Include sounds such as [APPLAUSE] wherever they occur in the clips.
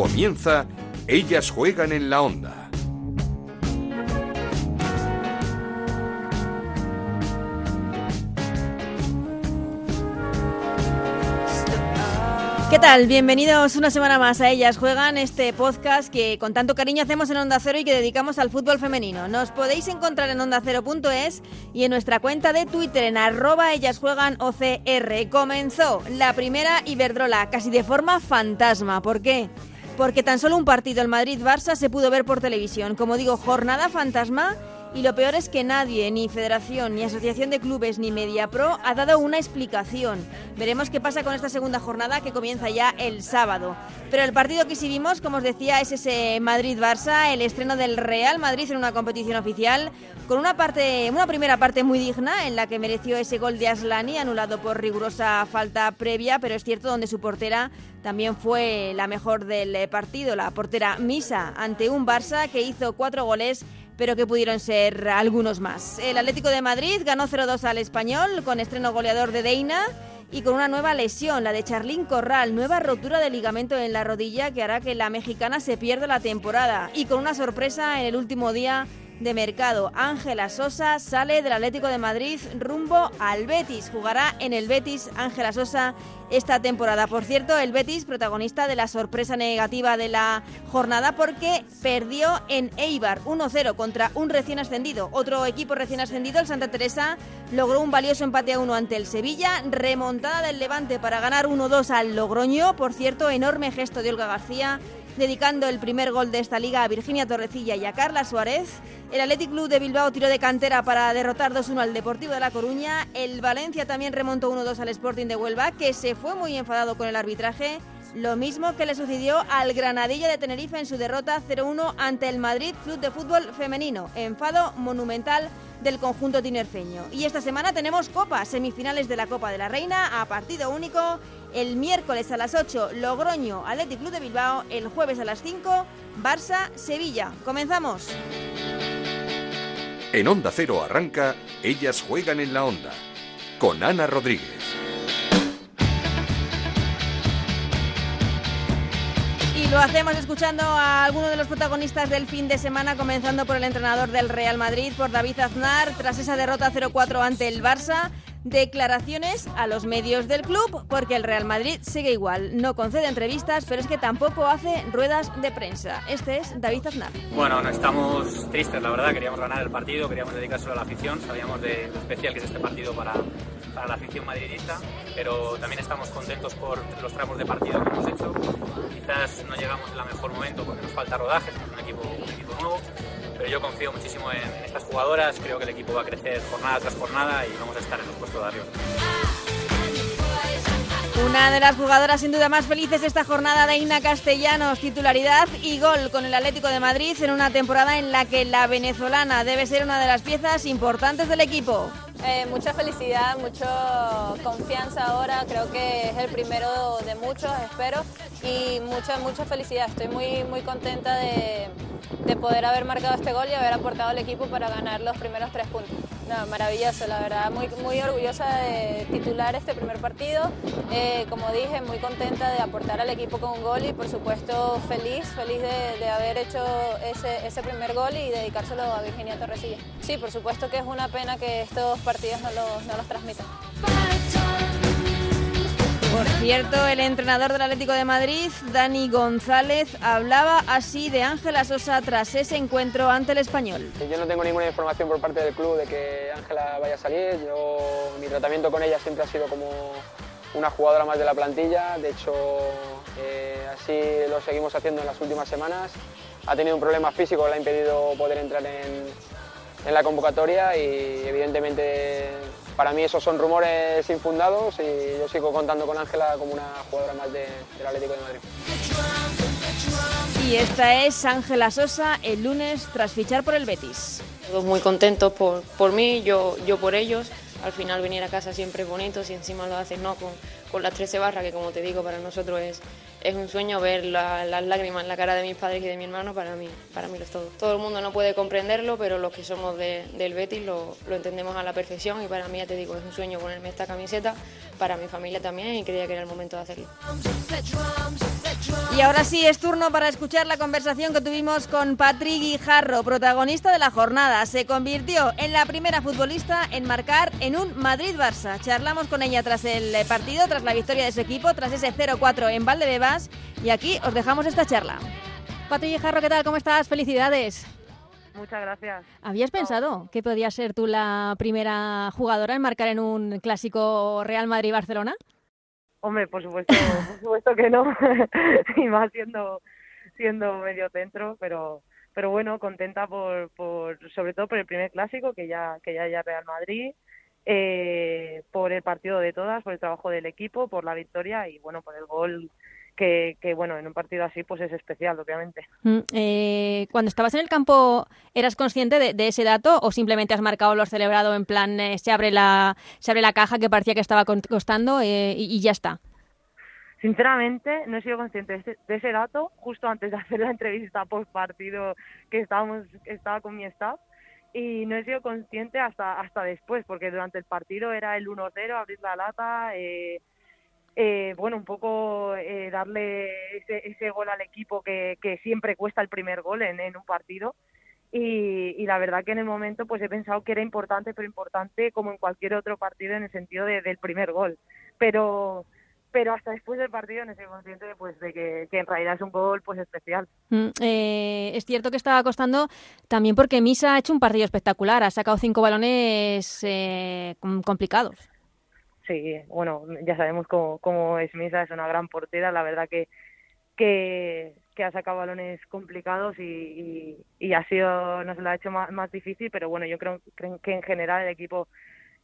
Comienza Ellas juegan en la onda. ¿Qué tal? Bienvenidos una semana más a Ellas Juegan, este podcast que con tanto cariño hacemos en Onda Cero y que dedicamos al fútbol femenino. Nos podéis encontrar en ondacero.es y en nuestra cuenta de Twitter en arroba Ellas Juegan OCR. Comenzó la primera Iberdrola casi de forma fantasma. ¿Por qué? Porque tan solo un partido, el Madrid-Barça, se pudo ver por televisión. Como digo, jornada fantasma y lo peor es que nadie, ni Federación, ni Asociación de Clubes, ni MediaPro, ha dado una explicación. Veremos qué pasa con esta segunda jornada que comienza ya el sábado. Pero el partido que sí vimos, como os decía, es ese Madrid-Barça, el estreno del Real Madrid en una competición oficial, con una, parte, una primera parte muy digna en la que mereció ese gol de Aslani, anulado por rigurosa falta previa, pero es cierto donde su portera también fue la mejor del partido, la portera Misa, ante un Barça que hizo cuatro goles pero que pudieron ser algunos más. El Atlético de Madrid ganó 0-2 al español con estreno goleador de Deina y con una nueva lesión, la de Charlín Corral, nueva rotura de ligamento en la rodilla que hará que la mexicana se pierda la temporada y con una sorpresa en el último día de mercado. Ángela Sosa sale del Atlético de Madrid rumbo al Betis. Jugará en el Betis Ángela Sosa esta temporada. Por cierto, el Betis protagonista de la sorpresa negativa de la jornada porque perdió en Eibar 1-0 contra un recién ascendido. Otro equipo recién ascendido, el Santa Teresa, logró un valioso empate a uno ante el Sevilla, remontada del Levante para ganar 1-2 al Logroño. Por cierto, enorme gesto de Olga García dedicando el primer gol de esta liga a Virginia Torrecilla y a Carla Suárez. El Athletic Club de Bilbao tiró de cantera para derrotar 2-1 al Deportivo de La Coruña. El Valencia también remontó 1-2 al Sporting de Huelva, que se fue muy enfadado con el arbitraje. Lo mismo que le sucedió al Granadilla de Tenerife en su derrota 0-1 ante el Madrid Club de Fútbol Femenino. Enfado monumental del conjunto tinerfeño. Y esta semana tenemos Copa, semifinales de la Copa de la Reina a partido único. El miércoles a las 8, Logroño, Athletic Club de Bilbao. El jueves a las 5, Barça, Sevilla. Comenzamos. En Onda Cero arranca Ellas juegan en la onda con Ana Rodríguez. Y lo hacemos escuchando a algunos de los protagonistas del fin de semana, comenzando por el entrenador del Real Madrid, por David Aznar, tras esa derrota 0-4 ante el Barça. Declaraciones a los medios del club, porque el Real Madrid sigue igual. No concede entrevistas, pero es que tampoco hace ruedas de prensa. Este es David Aznar. Bueno, no estamos tristes, la verdad. Queríamos ganar el partido, queríamos dedicárselo a la afición. Sabíamos de lo especial que es este partido para, para la afición madridista, pero también estamos contentos por los tramos de partido que hemos hecho. Quizás no llegamos en el mejor momento porque nos falta rodaje, es un equipo, un equipo nuevo, pero yo confío muchísimo en, en, estas jugadoras, creo que el equipo va a crecer jornada tras jornada y vamos a estar en los puestos de arriba. Una de las jugadoras sin duda más felices de esta jornada de Ina Castellanos, titularidad y gol con el Atlético de Madrid en una temporada en la que la venezolana debe ser una de las piezas importantes del equipo. Eh, mucha felicidad, mucha confianza ahora, creo que es el primero de muchos, espero, y mucha, mucha felicidad. Estoy muy, muy contenta de, de poder haber marcado este gol y haber aportado al equipo para ganar los primeros tres puntos. No, maravilloso, la verdad, muy, muy orgullosa de titular este primer partido. Eh, como dije, muy contenta de aportar al equipo con un gol y por supuesto feliz, feliz de, de haber hecho ese, ese, primer gol y dedicárselo a Virginia Torresilla. Sí, por supuesto que es una pena que estos partidos no los, no los transmitan. Por cierto, el entrenador del Atlético de Madrid, Dani González, hablaba así de Ángela Sosa tras ese encuentro ante el español. Yo no tengo ninguna información por parte del club de que Ángela vaya a salir. Mi tratamiento con ella siempre ha sido como una jugadora más de la plantilla. De hecho, eh, así lo seguimos haciendo en las últimas semanas. Ha tenido un problema físico que le ha impedido poder entrar en, en la convocatoria y evidentemente para mí esos son rumores infundados y yo sigo contando con Ángela como una jugadora más de, del Atlético de Madrid. Y esta es Ángela Sosa el lunes tras fichar por el Betis. Todos muy contentos por, por mí, yo, yo por ellos. Al final venir a casa siempre es bonito, si encima lo haces ¿no? con, con las 13 barras, que como te digo, para nosotros es, es un sueño ver las lágrimas en la cara de mis padres y de mi hermano, para mí, para mí lo es todo. Todo el mundo no puede comprenderlo, pero los que somos del Betis lo, entendemos a la perfección y para mí, ya te digo, es un sueño ponerme esta camiseta, para mi familia también y creía que era el momento de hacerlo. Y ahora sí, es turno para escuchar la conversación que tuvimos con Patrick Guijarro, protagonista de la jornada. Se convirtió en la primera futbolista en marcar en un Madrid-Barça. Charlamos con ella tras el partido, tras la victoria de su equipo, tras ese 0-4 en Y aquí os dejamos esta charla. Patrick Guijarro, ¿qué tal? ¿Cómo estás? Felicidades. Muchas gracias. ¿Habías pensado que podías ser tú la primera jugadora en marcar en un clásico Real Madrid-Barcelona? Hombre, por supuesto, por supuesto que no, [LAUGHS] y más siendo, siendo medio centro, pero, pero bueno, contenta por, por, sobre todo por el primer clásico, que ya, que ya ya Real Madrid, eh, por el partido de todas, por el trabajo del equipo, por la victoria y bueno, por el gol que, bueno, en un partido así pues es especial, obviamente. Mm, eh, cuando estabas en el campo, ¿eras consciente de, ese dato o simplemente has marcado lo celebrado en plan eh, se abre la se abre la caja que parecía que estaba costando eh, y, ya está? Sinceramente, no he sido consciente de ese, dato justo antes de hacer la entrevista post partido que estábamos estaba con mi staff y no he sido consciente hasta hasta después porque durante el partido era el 1-0 abrir la lata eh, eh, bueno, un poco eh, darle ese, ese, gol al equipo que, siempre cuesta el primer gol en, un partido. Y, la verdad que en el momento pues he pensado que era importante, pero importante como en cualquier otro partido en el sentido de, del primer gol. Pero pero hasta después del partido no soy consciente pues, de que, que, en realidad es un gol pues especial. Mm, eh, es cierto que estaba costando también porque Misa ha hecho un partido espectacular, ha sacado cinco balones eh, complicados. Sí, bueno, ya sabemos cómo, es Misa, es una gran portera, la verdad que, que, ha sacado balones complicados y, ha sido, nos lo ha hecho más, difícil, pero bueno, yo creo, que en general el equipo,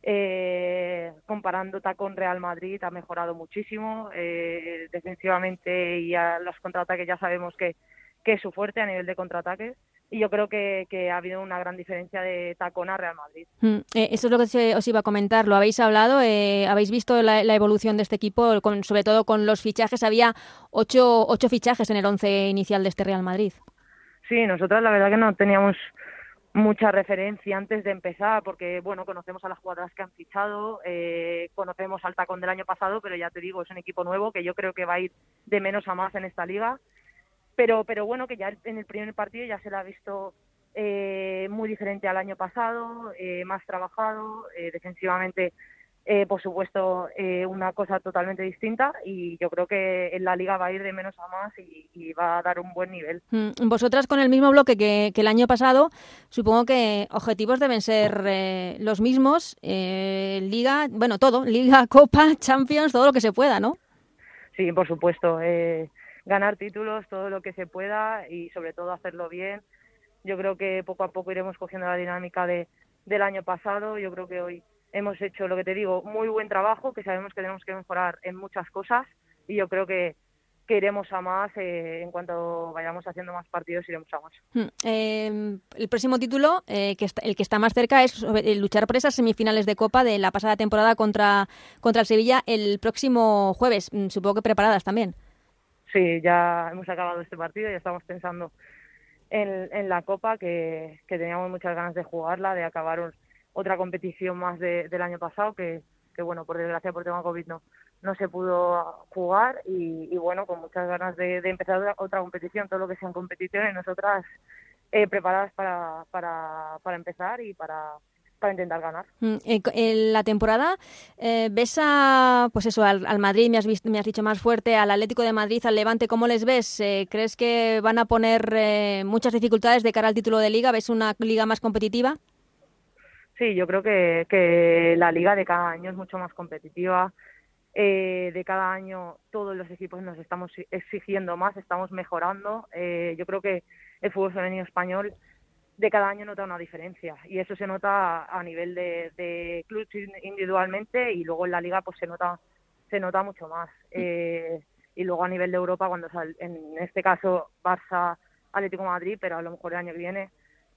eh, comparando con Real Madrid, ha mejorado muchísimo eh, defensivamente y a los contraataques ya sabemos que, que es su fuerte a nivel de contraataques y yo creo que, ha habido una gran diferencia de tacón a Real Madrid. Mm, eh, eso es lo que os iba a comentar. Lo habéis hablado, eh, habéis visto la, evolución de este equipo, con, sobre todo con los fichajes. Había ocho, ocho fichajes en el once inicial de este Real Madrid. Sí, nosotros la verdad que no teníamos mucha referencia antes de empezar, porque bueno, conocemos a las jugadoras que han fichado, eh, conocemos al tacón del año pasado, pero ya te digo, es un equipo nuevo que yo creo que va a ir de menos a más en esta liga pero pero bueno que ya en el primer partido ya se la ha visto eh, muy diferente al año pasado eh, más trabajado eh, defensivamente por supuesto una cosa totalmente distinta y yo creo que en la liga va a ir de menos a más y, va a dar un buen nivel. Mm, vosotras con el mismo bloque que, que el año pasado, supongo que objetivos deben ser los mismos, liga, bueno, todo, [LAUGHS] liga, copa, champions, todo lo que se pueda, ¿no? Sí, por supuesto. Eh, ganar títulos todo lo que se pueda y sobre todo hacerlo bien. Yo creo que poco a poco iremos cogiendo la dinámica de, del año pasado. Yo creo que hoy hemos hecho, lo que te digo, muy buen trabajo, que sabemos que tenemos que mejorar en muchas cosas y yo creo que, que iremos a más eh, en cuanto vayamos haciendo más partidos iremos a más hmm. em, el próximo título eh, que el que está más cerca es luchar por esas semifinales de Copa de la pasada temporada contra contra el Sevilla el próximo jueves mm, supongo que preparadas también sí, ya hemos acabado este partido, ya estamos pensando en, en la Copa, que, que, teníamos muchas ganas de jugarla, de acabar otra competición más del año pasado, que, bueno, por desgracia por tema COVID no, se pudo jugar y, y bueno, con muchas ganas de, de, empezar otra competición, todo lo que sean competiciones, nosotras eh, preparadas para, para, para empezar y para para intentar ganar. Mm, en la temporada eh, ves a, pues eso, al, Madrid, me has, visto, me has dicho más fuerte, al Atlético de Madrid, al Levante, ¿cómo les ves? Eh, ¿Crees que van a poner eh, muchas dificultades de cara al título de liga? ¿Ves una liga más competitiva? Sí, yo creo que, que la liga de cada año es mucho más competitiva. de cada año todos los equipos nos estamos exigiendo más, estamos mejorando. yo creo que el fútbol femenino español de cada año nota una diferencia. Y eso se nota a nivel de, de clubes individualmente y luego en la liga pues se nota se nota mucho más. Eh, y luego a nivel de Europa cuando en este caso Barça Atlético Madrid pero a lo mejor el año que viene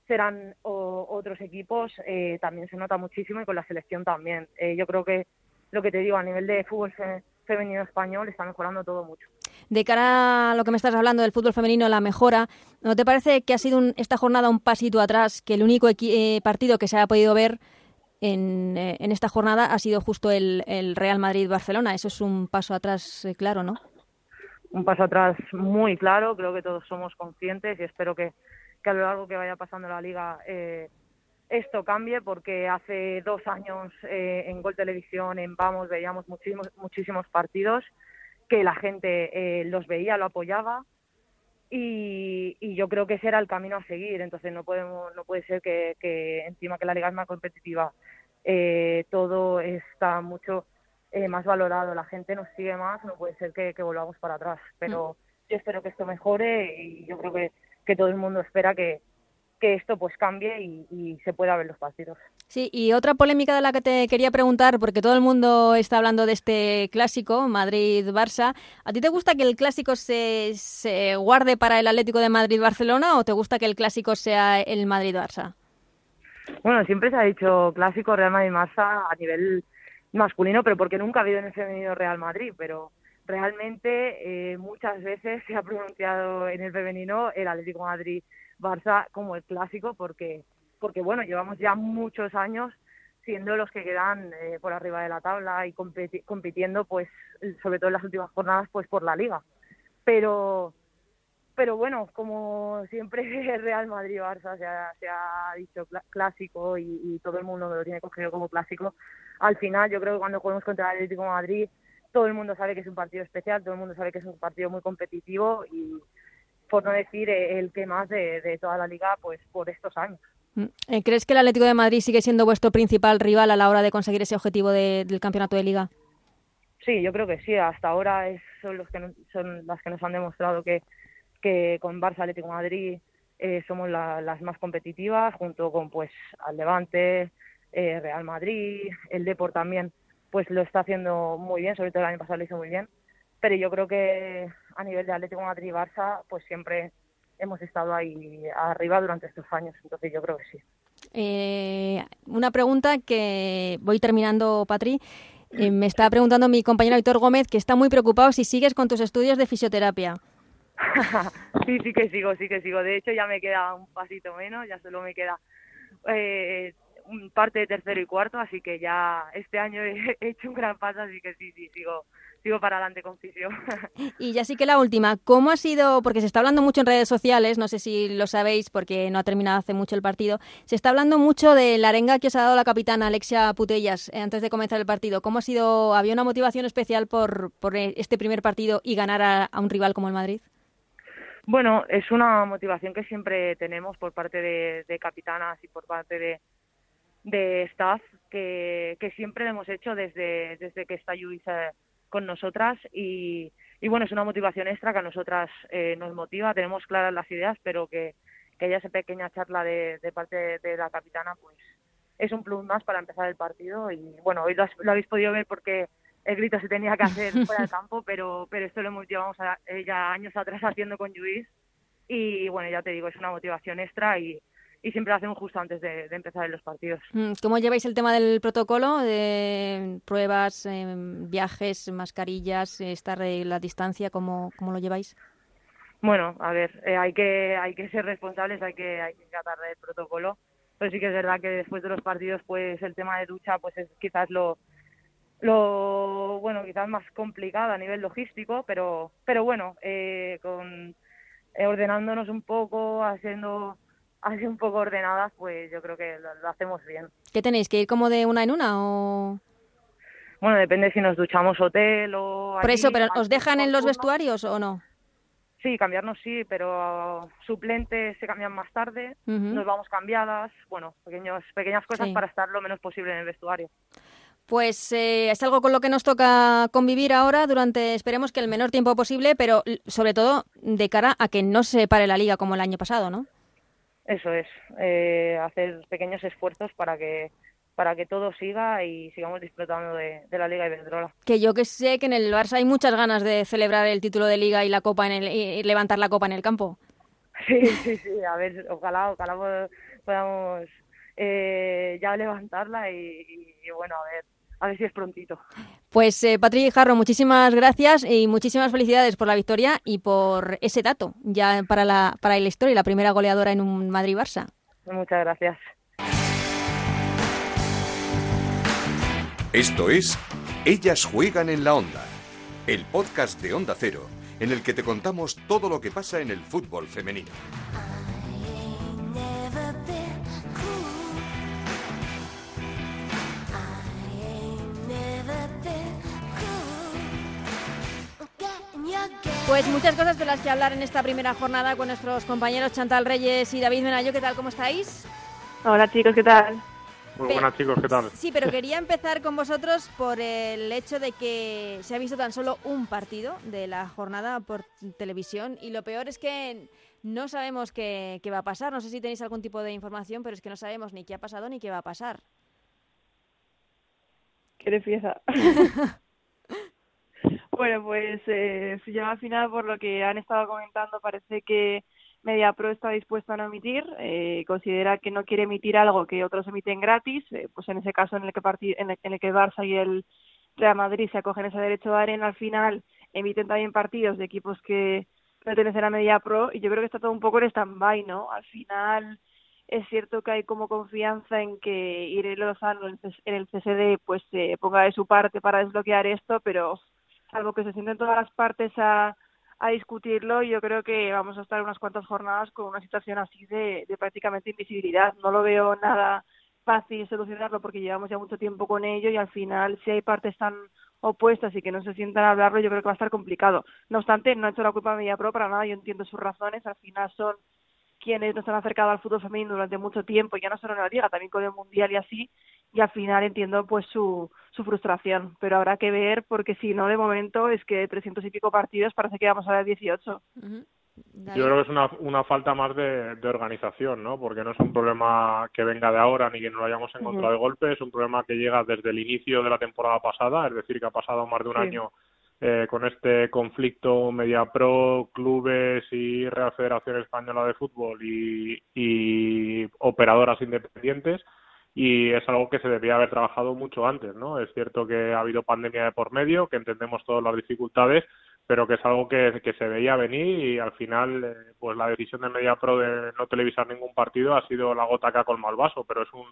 serán otros equipos eh, también se nota muchísimo y con la selección también. Eh, yo creo que lo que te digo a nivel de fútbol femenino español está mejorando todo mucho. De cara a lo que me estás hablando del fútbol femenino, la mejora, ¿no te parece que ha sido esta jornada un pasito atrás, que el único eh, partido que se ha podido ver en, eh, en esta jornada ha sido justo el, Real Madrid-Barcelona? Eso es un paso atrás eh, claro, ¿no? Un paso atrás muy claro, creo que todos somos conscientes y espero que, a lo largo que vaya pasando la liga esto cambie porque hace dos años en Gol Televisión, en Vamos, veíamos muchísimos, muchísimos partidos que la gente eh, los veía, lo apoyaba y, yo creo que ese era el camino a seguir. Entonces no podemos, no puede ser que, encima que la liga es más competitiva, eh, todo está mucho eh, más valorado, la gente nos sigue más, no puede ser que, volvamos para atrás. Pero mm. yo espero que esto mejore y yo creo que, que todo el mundo espera que, que esto pues cambie y, se pueda ver los partidos. Sí, y otra polémica de la que te quería preguntar, porque todo el mundo está hablando de este clásico, Madrid-Barça. ¿A ti te gusta que el clásico se, se guarde para el Atlético de Madrid-Barcelona o te gusta que el clásico sea el Madrid-Barça? Bueno, siempre se ha dicho clásico Real Madrid-Barça a nivel masculino, pero porque nunca ha habido en el femenino Real Madrid, pero realmente eh, muchas veces se ha pronunciado en el femenino el Atlético Madrid Barça como el clásico porque, porque bueno, llevamos ya muchos años siendo los que quedan eh, por arriba de la tabla y compitiendo pues sobre todo en las últimas jornadas pues por la liga. Pero pero bueno, como siempre [LAUGHS] Real Madrid Barça se ha, dicho clásico y, todo el mundo lo tiene cogido como clásico, al final yo creo que cuando jugamos contra el Atlético de Madrid todo el mundo sabe que es un partido especial, todo el mundo sabe que es un partido muy competitivo y, por no decir eh, el que más de, toda la liga pues por estos años. Mm. Eh, ¿Crees que el Atlético de Madrid sigue siendo vuestro principal rival a la hora de conseguir ese objetivo del campeonato de liga? Sí, yo creo que sí. Hasta ahora son los que son las que nos han demostrado que, que con Barça Atlético de Madrid eh, somos las más competitivas, junto con pues al Levante, Real Madrid, el Deport también, pues lo está haciendo muy bien. Sobre todo el año pasado lo hizo muy bien pero yo creo que a nivel de Atlético Madrid y Barça, pues siempre hemos estado ahí arriba durante estos años, entonces yo creo que sí. Eh, una pregunta que voy terminando, Patri. Eh, me está preguntando mi compañero Víctor Gómez que está muy preocupado si sigues con tus estudios de fisioterapia. [LAUGHS] sí, sí que sigo, sí que sigo. De hecho, ya me queda un pasito menos, ya solo me queda eh, parte de tercero y cuarto, así que ya este año [LAUGHS] he hecho un gran paso, así que sí, sí, sigo, sigo para adelante con fisio. [LAUGHS] Y ya sí que la última, ¿cómo ha sido? Porque se está hablando mucho en redes sociales, no sé si lo sabéis porque no ha terminado hace mucho el partido, se está hablando mucho de la arenga que os ha dado la capitana Alexia Putellas eh, antes de comenzar el partido. ¿Cómo ha sido? ¿Había una motivación especial por, por este primer partido y ganar a, un rival como el Madrid? Bueno, es una motivación que siempre tenemos por parte de, capitanas y por parte de, de staff que, que siempre lo hemos hecho desde, desde que está Luisa con nosotras y, bueno, es una motivación extra que a nosotras eh, nos motiva, tenemos claras las ideas, pero que, que haya esa pequeña charla de, parte de, la capitana, pues es un plus más para empezar el partido. Y bueno, hoy lo, habéis podido ver porque el grito se tenía que hacer [LAUGHS] fuera del campo, pero, pero esto lo hemos llevamos ya años atrás haciendo con Luis y bueno, ya te digo, es una motivación extra y, y siempre lo hacemos justo antes de, empezar en los partidos. Mm, ¿Cómo lleváis el tema del protocolo de pruebas, em, viajes, mascarillas, estar la distancia? ¿Cómo, cómo lo lleváis? Bueno, a ver, eh, hay que hay que ser responsables, hay que hay que tratar del protocolo, pero sí que es verdad que después de los partidos, pues el tema de ducha, pues es quizás lo lo bueno quizás más complicado a nivel logístico, pero pero bueno, eh, con eh, ordenándonos un poco, haciendo así un poco ordenadas, pues yo creo que lo, hacemos bien. ¿Qué tenéis? ¿Que ir como de una en una o...? Bueno, depende si nos duchamos hotel o... Por eso, ¿pero os dejan en los vestuarios o no? Sí, cambiarnos sí, pero suplentes se cambian más tarde, nos vamos cambiadas, bueno, pequeños, pequeñas cosas para estar lo menos posible en el vestuario. Pues eh, es algo con lo que nos toca convivir ahora durante, esperemos que el menor tiempo posible, pero sobre todo de cara a que no se pare la liga como el año pasado, ¿no? Eso es, eh, hacer pequeños esfuerzos para que para que todo siga y sigamos disfrutando de, la Liga Iberdrola. Que yo que sé que en el Barça hay muchas ganas de celebrar el título de Liga y la Copa en el y levantar la Copa en el campo. [LAUGHS] Sí, sí, sí. A ver, ojalá, ojalá podamos eh, ya levantarla y, bueno, a ver, a ver si es prontito. Pues eh, Patrick Jarro, muchísimas gracias y muchísimas felicidades por la victoria y por ese dato ya para la, para la historia, la primera goleadora en un Madrid-Barça. Muchas gracias. Esto es Ellas juegan en la onda, el podcast de Onda Cero, en el que te contamos todo lo que pasa en el fútbol femenino. Pues muchas cosas de las que hablar en esta primera jornada con nuestros compañeros Chantal Reyes y David Menayo. ¿Qué tal? ¿Cómo estáis? Hola chicos, ¿qué tal? Muy buenas chicos, ¿qué tal? Sí, pero quería empezar con vosotros por el hecho de que se ha visto tan solo un partido de la jornada por televisión y lo peor es que no sabemos qué, qué va a pasar. No sé si tenéis algún tipo de información, pero es que no sabemos ni qué ha pasado ni qué va a pasar. ¿Qué fiesta? [LAUGHS] bueno, pues eh, ya al final, por lo que han estado comentando, parece que MediaPro está dispuesto a no emitir, eh, considera que no quiere emitir algo que otros emiten gratis, eh, pues en ese caso en el que en, el, en el que Barça y el Real Madrid se acogen ese derecho de arena, al final emiten también partidos de equipos que pertenecen a MediaPro y yo creo que está todo un poco en stand-by, ¿no? Al final es cierto que hay como confianza en que Irene Lozano en el CSD pues se ponga de su parte para desbloquear esto, pero salvo que se sienten todas las partes a a discutirlo yo creo que vamos a estar unas cuantas jornadas con una situación así de, de prácticamente invisibilidad. No lo veo nada fácil solucionarlo porque llevamos ya mucho tiempo con ello y al final si hay partes tan opuestas y que no se sientan a hablarlo yo creo que va a estar complicado. No obstante, no he hecho la culpa a MediaPro para nada, yo entiendo sus razones, al final son quienes nos han acercado al fútbol femenino durante mucho tiempo, ya no solo en la liga, también con el mundial y así, y al final entiendo pues su, su frustración, pero habrá que ver porque si no de momento es que 300 y pico partidos parece que vamos a ver 18. Yo creo que es una, una falta más de, de, organización, ¿no? Porque no es un problema que venga de ahora ni que no lo hayamos encontrado de golpe, es un problema que llega desde el inicio de la temporada pasada, es decir, que ha pasado más de un año eh, con este conflicto Mediapro, clubes y Real Federación Española de Fútbol y, operadoras independientes y es algo que se debía haber trabajado mucho antes, ¿no? Es cierto que ha habido pandemia de por medio, que entendemos todas las dificultades, pero que es algo que, que se veía venir y al final, eh, pues la decisión de MediaPro de no televisar ningún partido ha sido la gota que ha colmado el vaso, pero es un,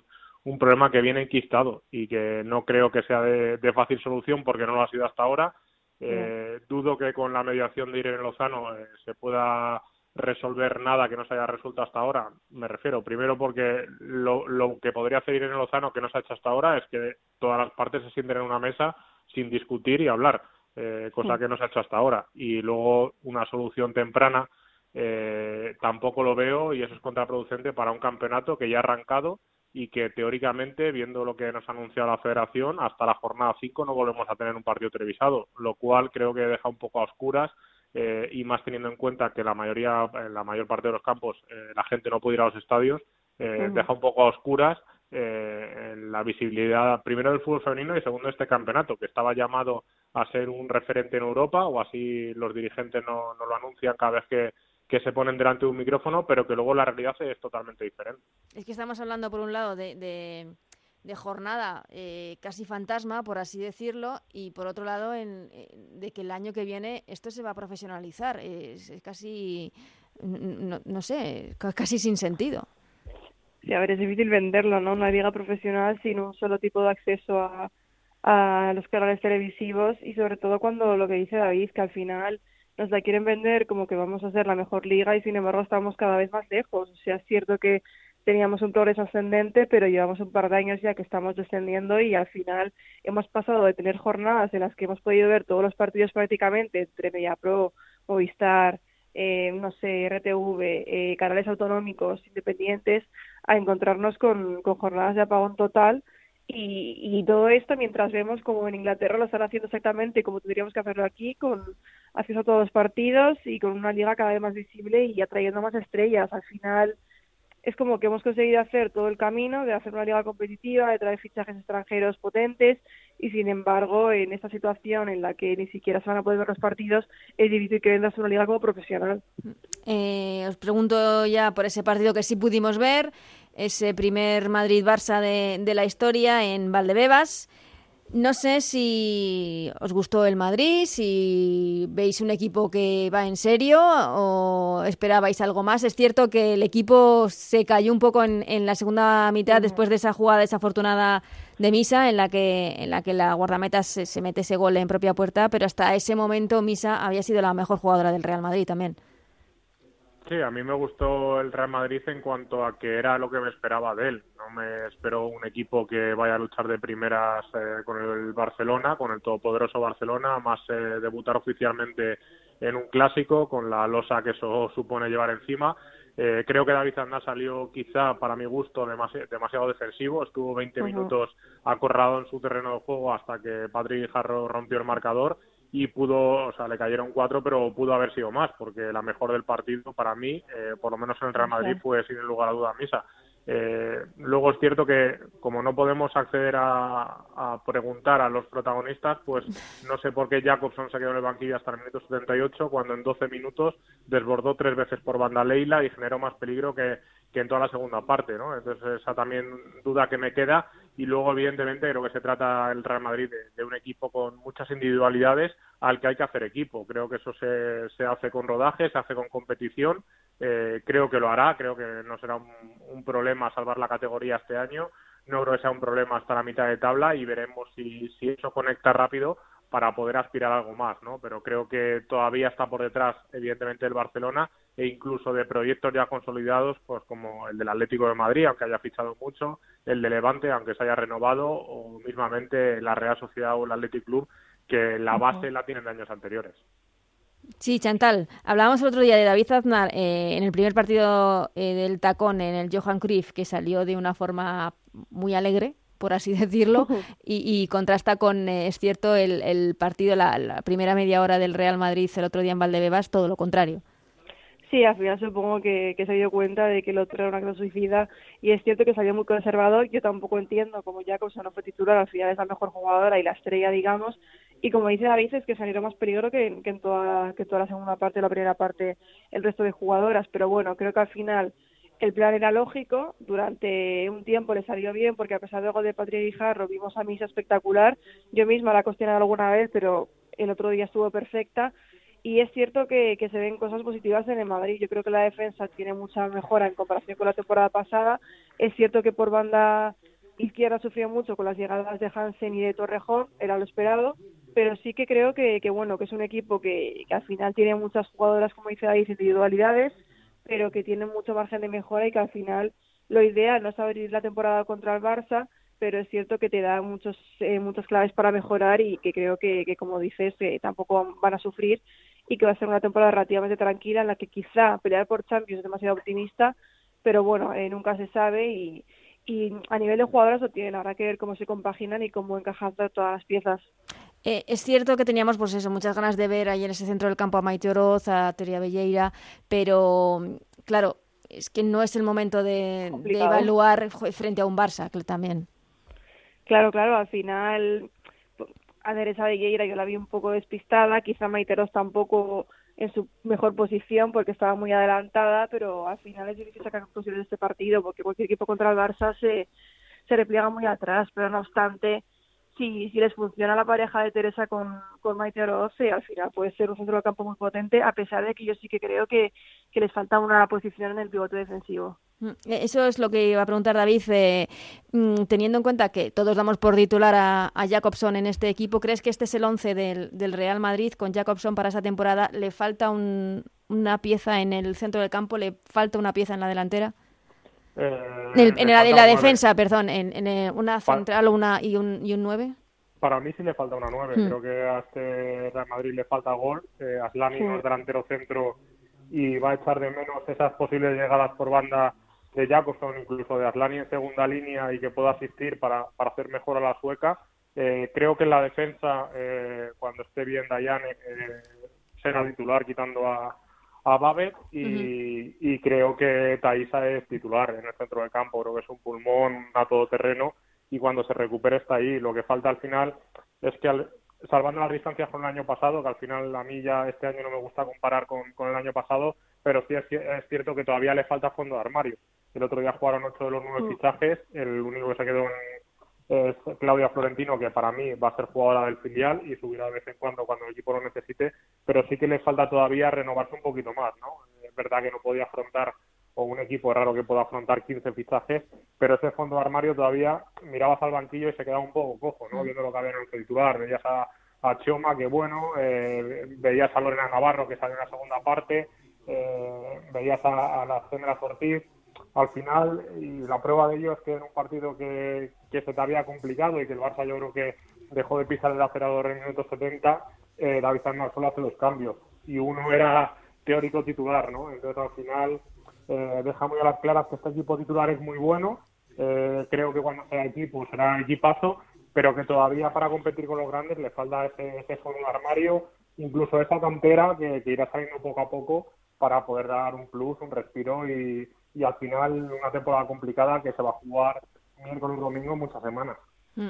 un problema que viene enquistado y que no creo que sea de fácil solución porque no lo ha sido hasta ahora. Eh, dudo que con la mediación de Irene Lozano eh, se pueda resolver nada que no se haya resuelto hasta ahora. Me refiero, primero porque lo, lo que podría hacer Irene Lozano que no se ha hecho hasta ahora es que todas las partes se sienten en una mesa sin discutir y hablar, eh, cosa que no se ha hecho hasta ahora. Y luego una solución temprana eh, tampoco lo veo y eso es contraproducente para un campeonato que ya ha arrancado y que teóricamente, viendo lo que nos ha anunciado la federación, hasta la jornada 5 no volvemos a tener un partido televisado, lo cual creo que deja un poco a oscuras eh, y más teniendo en cuenta que la mayoría, en la mayor parte de los campos, eh, la gente no puede ir a los estadios, eh, deja un poco a oscuras eh, la visibilidad primero del fútbol femenino y segundo este campeonato que estaba llamado a ser un referente en Europa o así los dirigentes no, no lo anuncian cada vez que, que se ponen delante de un micrófono, pero que luego la realidad es totalmente diferente. Es que estamos hablando, por un lado, de, de, de jornada eh, casi fantasma, por así decirlo, y por otro lado, en, de que el año que viene esto se va a profesionalizar. Es, es casi, no, no, sé, casi sin sentido. Sí, a ver, es difícil venderlo, ¿no? Una liga profesional sin un solo tipo de acceso a, a los canales televisivos y sobre todo cuando lo que dice David, que al final nos la quieren vender como que vamos a ser la mejor liga y sin embargo estamos cada vez más lejos. O sea, es cierto que teníamos un progreso ascendente, pero llevamos un par de años ya que estamos descendiendo y al final hemos pasado de tener jornadas en las que hemos podido ver todos los partidos prácticamente entre MediaPro, Movistar, eh, no sé, RTV, eh, canales autonómicos independientes, a encontrarnos con, con jornadas de apagón total y, y, todo esto mientras vemos como en Inglaterra lo están haciendo exactamente como tendríamos que hacerlo aquí, con acceso a todos los partidos y con una liga cada vez más visible y atrayendo más estrellas. Al final es como que hemos conseguido hacer todo el camino de hacer una liga competitiva, de traer fichajes extranjeros potentes y sin embargo en esta situación en la que ni siquiera se van a poder ver los partidos es difícil que vendas una liga como profesional. Eh, os pregunto ya por ese partido que sí pudimos ver ese primer Madrid-Barça de, de, la historia en Valdebebas. No sé si os gustó el Madrid, si veis un equipo que va en serio o esperabais algo más. Es cierto que el equipo se cayó un poco en, la segunda mitad después de esa jugada desafortunada de Misa en la que, en la, que la guardameta se, se mete ese gol en propia puerta, pero hasta ese momento Misa había sido la mejor jugadora del Real Madrid también. Sí, a mí me gustó el Real Madrid en cuanto a que era lo que me esperaba de él. No me espero un equipo que vaya a luchar de primeras eh, con el Barcelona, con el todopoderoso Barcelona, más eh, debutar oficialmente en un clásico con la losa que eso supone llevar encima. Eh, creo que David Andá salió quizá para mi gusto demasiado defensivo, estuvo 20 minutos acorralado en su terreno de juego hasta que Patrick Jarro rompió el marcador y pudo, o sea, le cayeron cuatro, pero pudo haber sido más, porque la mejor del partido para mí, eh, por lo menos en el Real Madrid, fue sin lugar a duda Misa. Eh, luego es cierto que como no podemos acceder a, preguntar a los protagonistas, pues no sé por qué Jacobson se quedó en el banquillo hasta el minuto 78, cuando en 12 minutos desbordó tres veces por banda Leila y generó más peligro que, que en toda la segunda parte, ¿no? Entonces esa también duda que me queda y luego evidentemente creo que se trata el Real Madrid de, un equipo con muchas individualidades al que hay que hacer equipo. Creo que eso se, se hace con rodaje, se hace con competición. Eh, creo que lo hará, creo que no será un, problema salvar la categoría este año. No creo que sea un problema hasta la mitad de tabla y veremos si, si eso conecta rápido para poder aspirar a algo más, ¿no? Pero creo que todavía está por detrás, evidentemente, el Barcelona e incluso de proyectos ya consolidados, pues como el del Atlético de Madrid, aunque haya fichado mucho, el de Levante, aunque se haya renovado, o mismamente la Real Sociedad o el Athletic Club, que la base la tienen de años anteriores. Sí, Chantal, hablábamos el otro día de David Aznar eh, en el primer partido eh, del tacón en el Johan Cruyff, que salió de una forma muy alegre, por así [LAUGHS] decirlo, y, contrasta con, eh, es cierto, el, partido, la, la, primera media hora del Real Madrid el otro día en Valdebebas, todo lo contrario. Sí, al final supongo que, se dio cuenta de que el otro era una clase suicida y es cierto que salió muy conservador. Yo tampoco entiendo cómo Jacobson no fue titular, al final es la mejor jugadora y la estrella, digamos. Y como dice David, es que salió más peligro que, que, en toda, que toda la segunda parte, la primera parte, el resto de jugadoras. Pero bueno, creo que al final el plan era lógico, durante un tiempo le salió bien porque a pesar del gol de Patria Guijarro vimos a Misa espectacular, yo misma la he alguna vez, pero el otro día estuvo perfecta y es cierto que, se ven cosas positivas en el Madrid, yo creo que la defensa tiene mucha mejora en comparación con la temporada pasada, es cierto que por banda izquierda sufrió mucho con las llegadas de Hansen y de Torrejón, era lo esperado, pero sí que creo que, que bueno, que es un equipo que, que al final tiene muchas jugadoras, como dice David, individualidades, pero que tiene mucho margen de mejora y que al final lo ideal no es abrir la temporada contra el Barça, pero es cierto que te da muchos eh, muchas claves para mejorar y que creo que, que como dices, que tampoco van a sufrir y que va a ser una temporada relativamente tranquila en la que quizá pelear por Champions es demasiado optimista, pero bueno, eh, nunca se sabe y, y a nivel de jugadoras lo tienen, habrá que ver cómo se compaginan y cómo encajan todas las piezas. Eh, es cierto que teníamos, pues eso, muchas ganas de ver ahí en ese centro del campo a Maite Oroz, a Teria Belleira, pero claro, es que no es el momento de, evaluar frente a un Barça también. Claro, claro, al final a Teresa Belleira yo la vi un poco despistada, quizá Maite Oroz tampoco en su mejor posición porque estaba muy adelantada, pero al final es difícil sacar conclusiones de este partido porque cualquier equipo contra el Barça se, se repliega muy atrás, pero no obstante si, si les funciona la pareja de Teresa con, con Maite Oroce, al final puede ser un centro de campo muy potente, a pesar de que yo sí que creo que, les falta una posición en el pivote defensivo. Mm, e, eso es lo que iba a preguntar David. Eh, mm, teniendo en cuenta que todos damos por titular a, Jacobson en este equipo, ¿crees que este es el 11 del, del Real Madrid con Jacobson para esa temporada? ¿Le falta un, una pieza en el centro del campo? ¿Le falta una pieza en la delantera? Eh, en, la, defensa, perdón, en, eh, una central una, y, un, y un 9. Para mí sí le falta una 9. Hmm. Creo que a este Real Madrid le falta gol. Eh, Aslani no es delantero centro y va a echar de menos esas posibles llegadas por banda de Jacobson, incluso de Aslani en segunda línea y que pueda asistir para, para hacer mejor a la sueca. Eh, creo que en la defensa, cuando esté bien Dayan, será titular quitando a, a Babet y, creo que Taisa es titular en el centro del campo, creo que es un pulmón a todo terreno y cuando se recupere está ahí. Lo que falta al final es que salvando las distancias con el año pasado, que al final a mí ya este año no me gusta comparar con, el año pasado, pero sí es, cierto que todavía le falta fondo de armario. El otro día jugaron ocho de los nueve mm. fichajes, el único que se quedó es Claudia Florentino, que para mí va a ser jugadora del filial y subirá de vez en cuando cuando el equipo lo necesite, pero sí que le falta todavía renovarse un poquito más, ¿no? Es verdad que no podía afrontar, o un equipo raro que pueda afrontar 15 fichajes, pero ese fondo de armario todavía mirabas al banquillo y se quedaba un poco cojo, ¿no? Mm. Viendo lo que había en el titular, veías a, a Chioma, que bueno, eh, veías a Lorena Navarro, que salió en la segunda parte, eh, veías a, a la Sandra Ortiz, al final, y la prueba de ello es que en un partido que, que se te había complicado y que el Barça yo creo que dejó de pisar el acelerador en el minuto 70, eh, David San solo hace los cambios. Y uno era teórico titular, ¿no? Entonces al final eh, deja muy a las claras que este equipo titular es muy bueno. Eh, creo que cuando sea equipo será equipazo, pero que todavía para competir con los grandes le falta ese, ese de armario, incluso esa cantera que, que irá saliendo poco a poco para poder dar un plus, un respiro y, y al final una temporada complicada que se va a jugar miércoles domingo muchas semanas. Mm.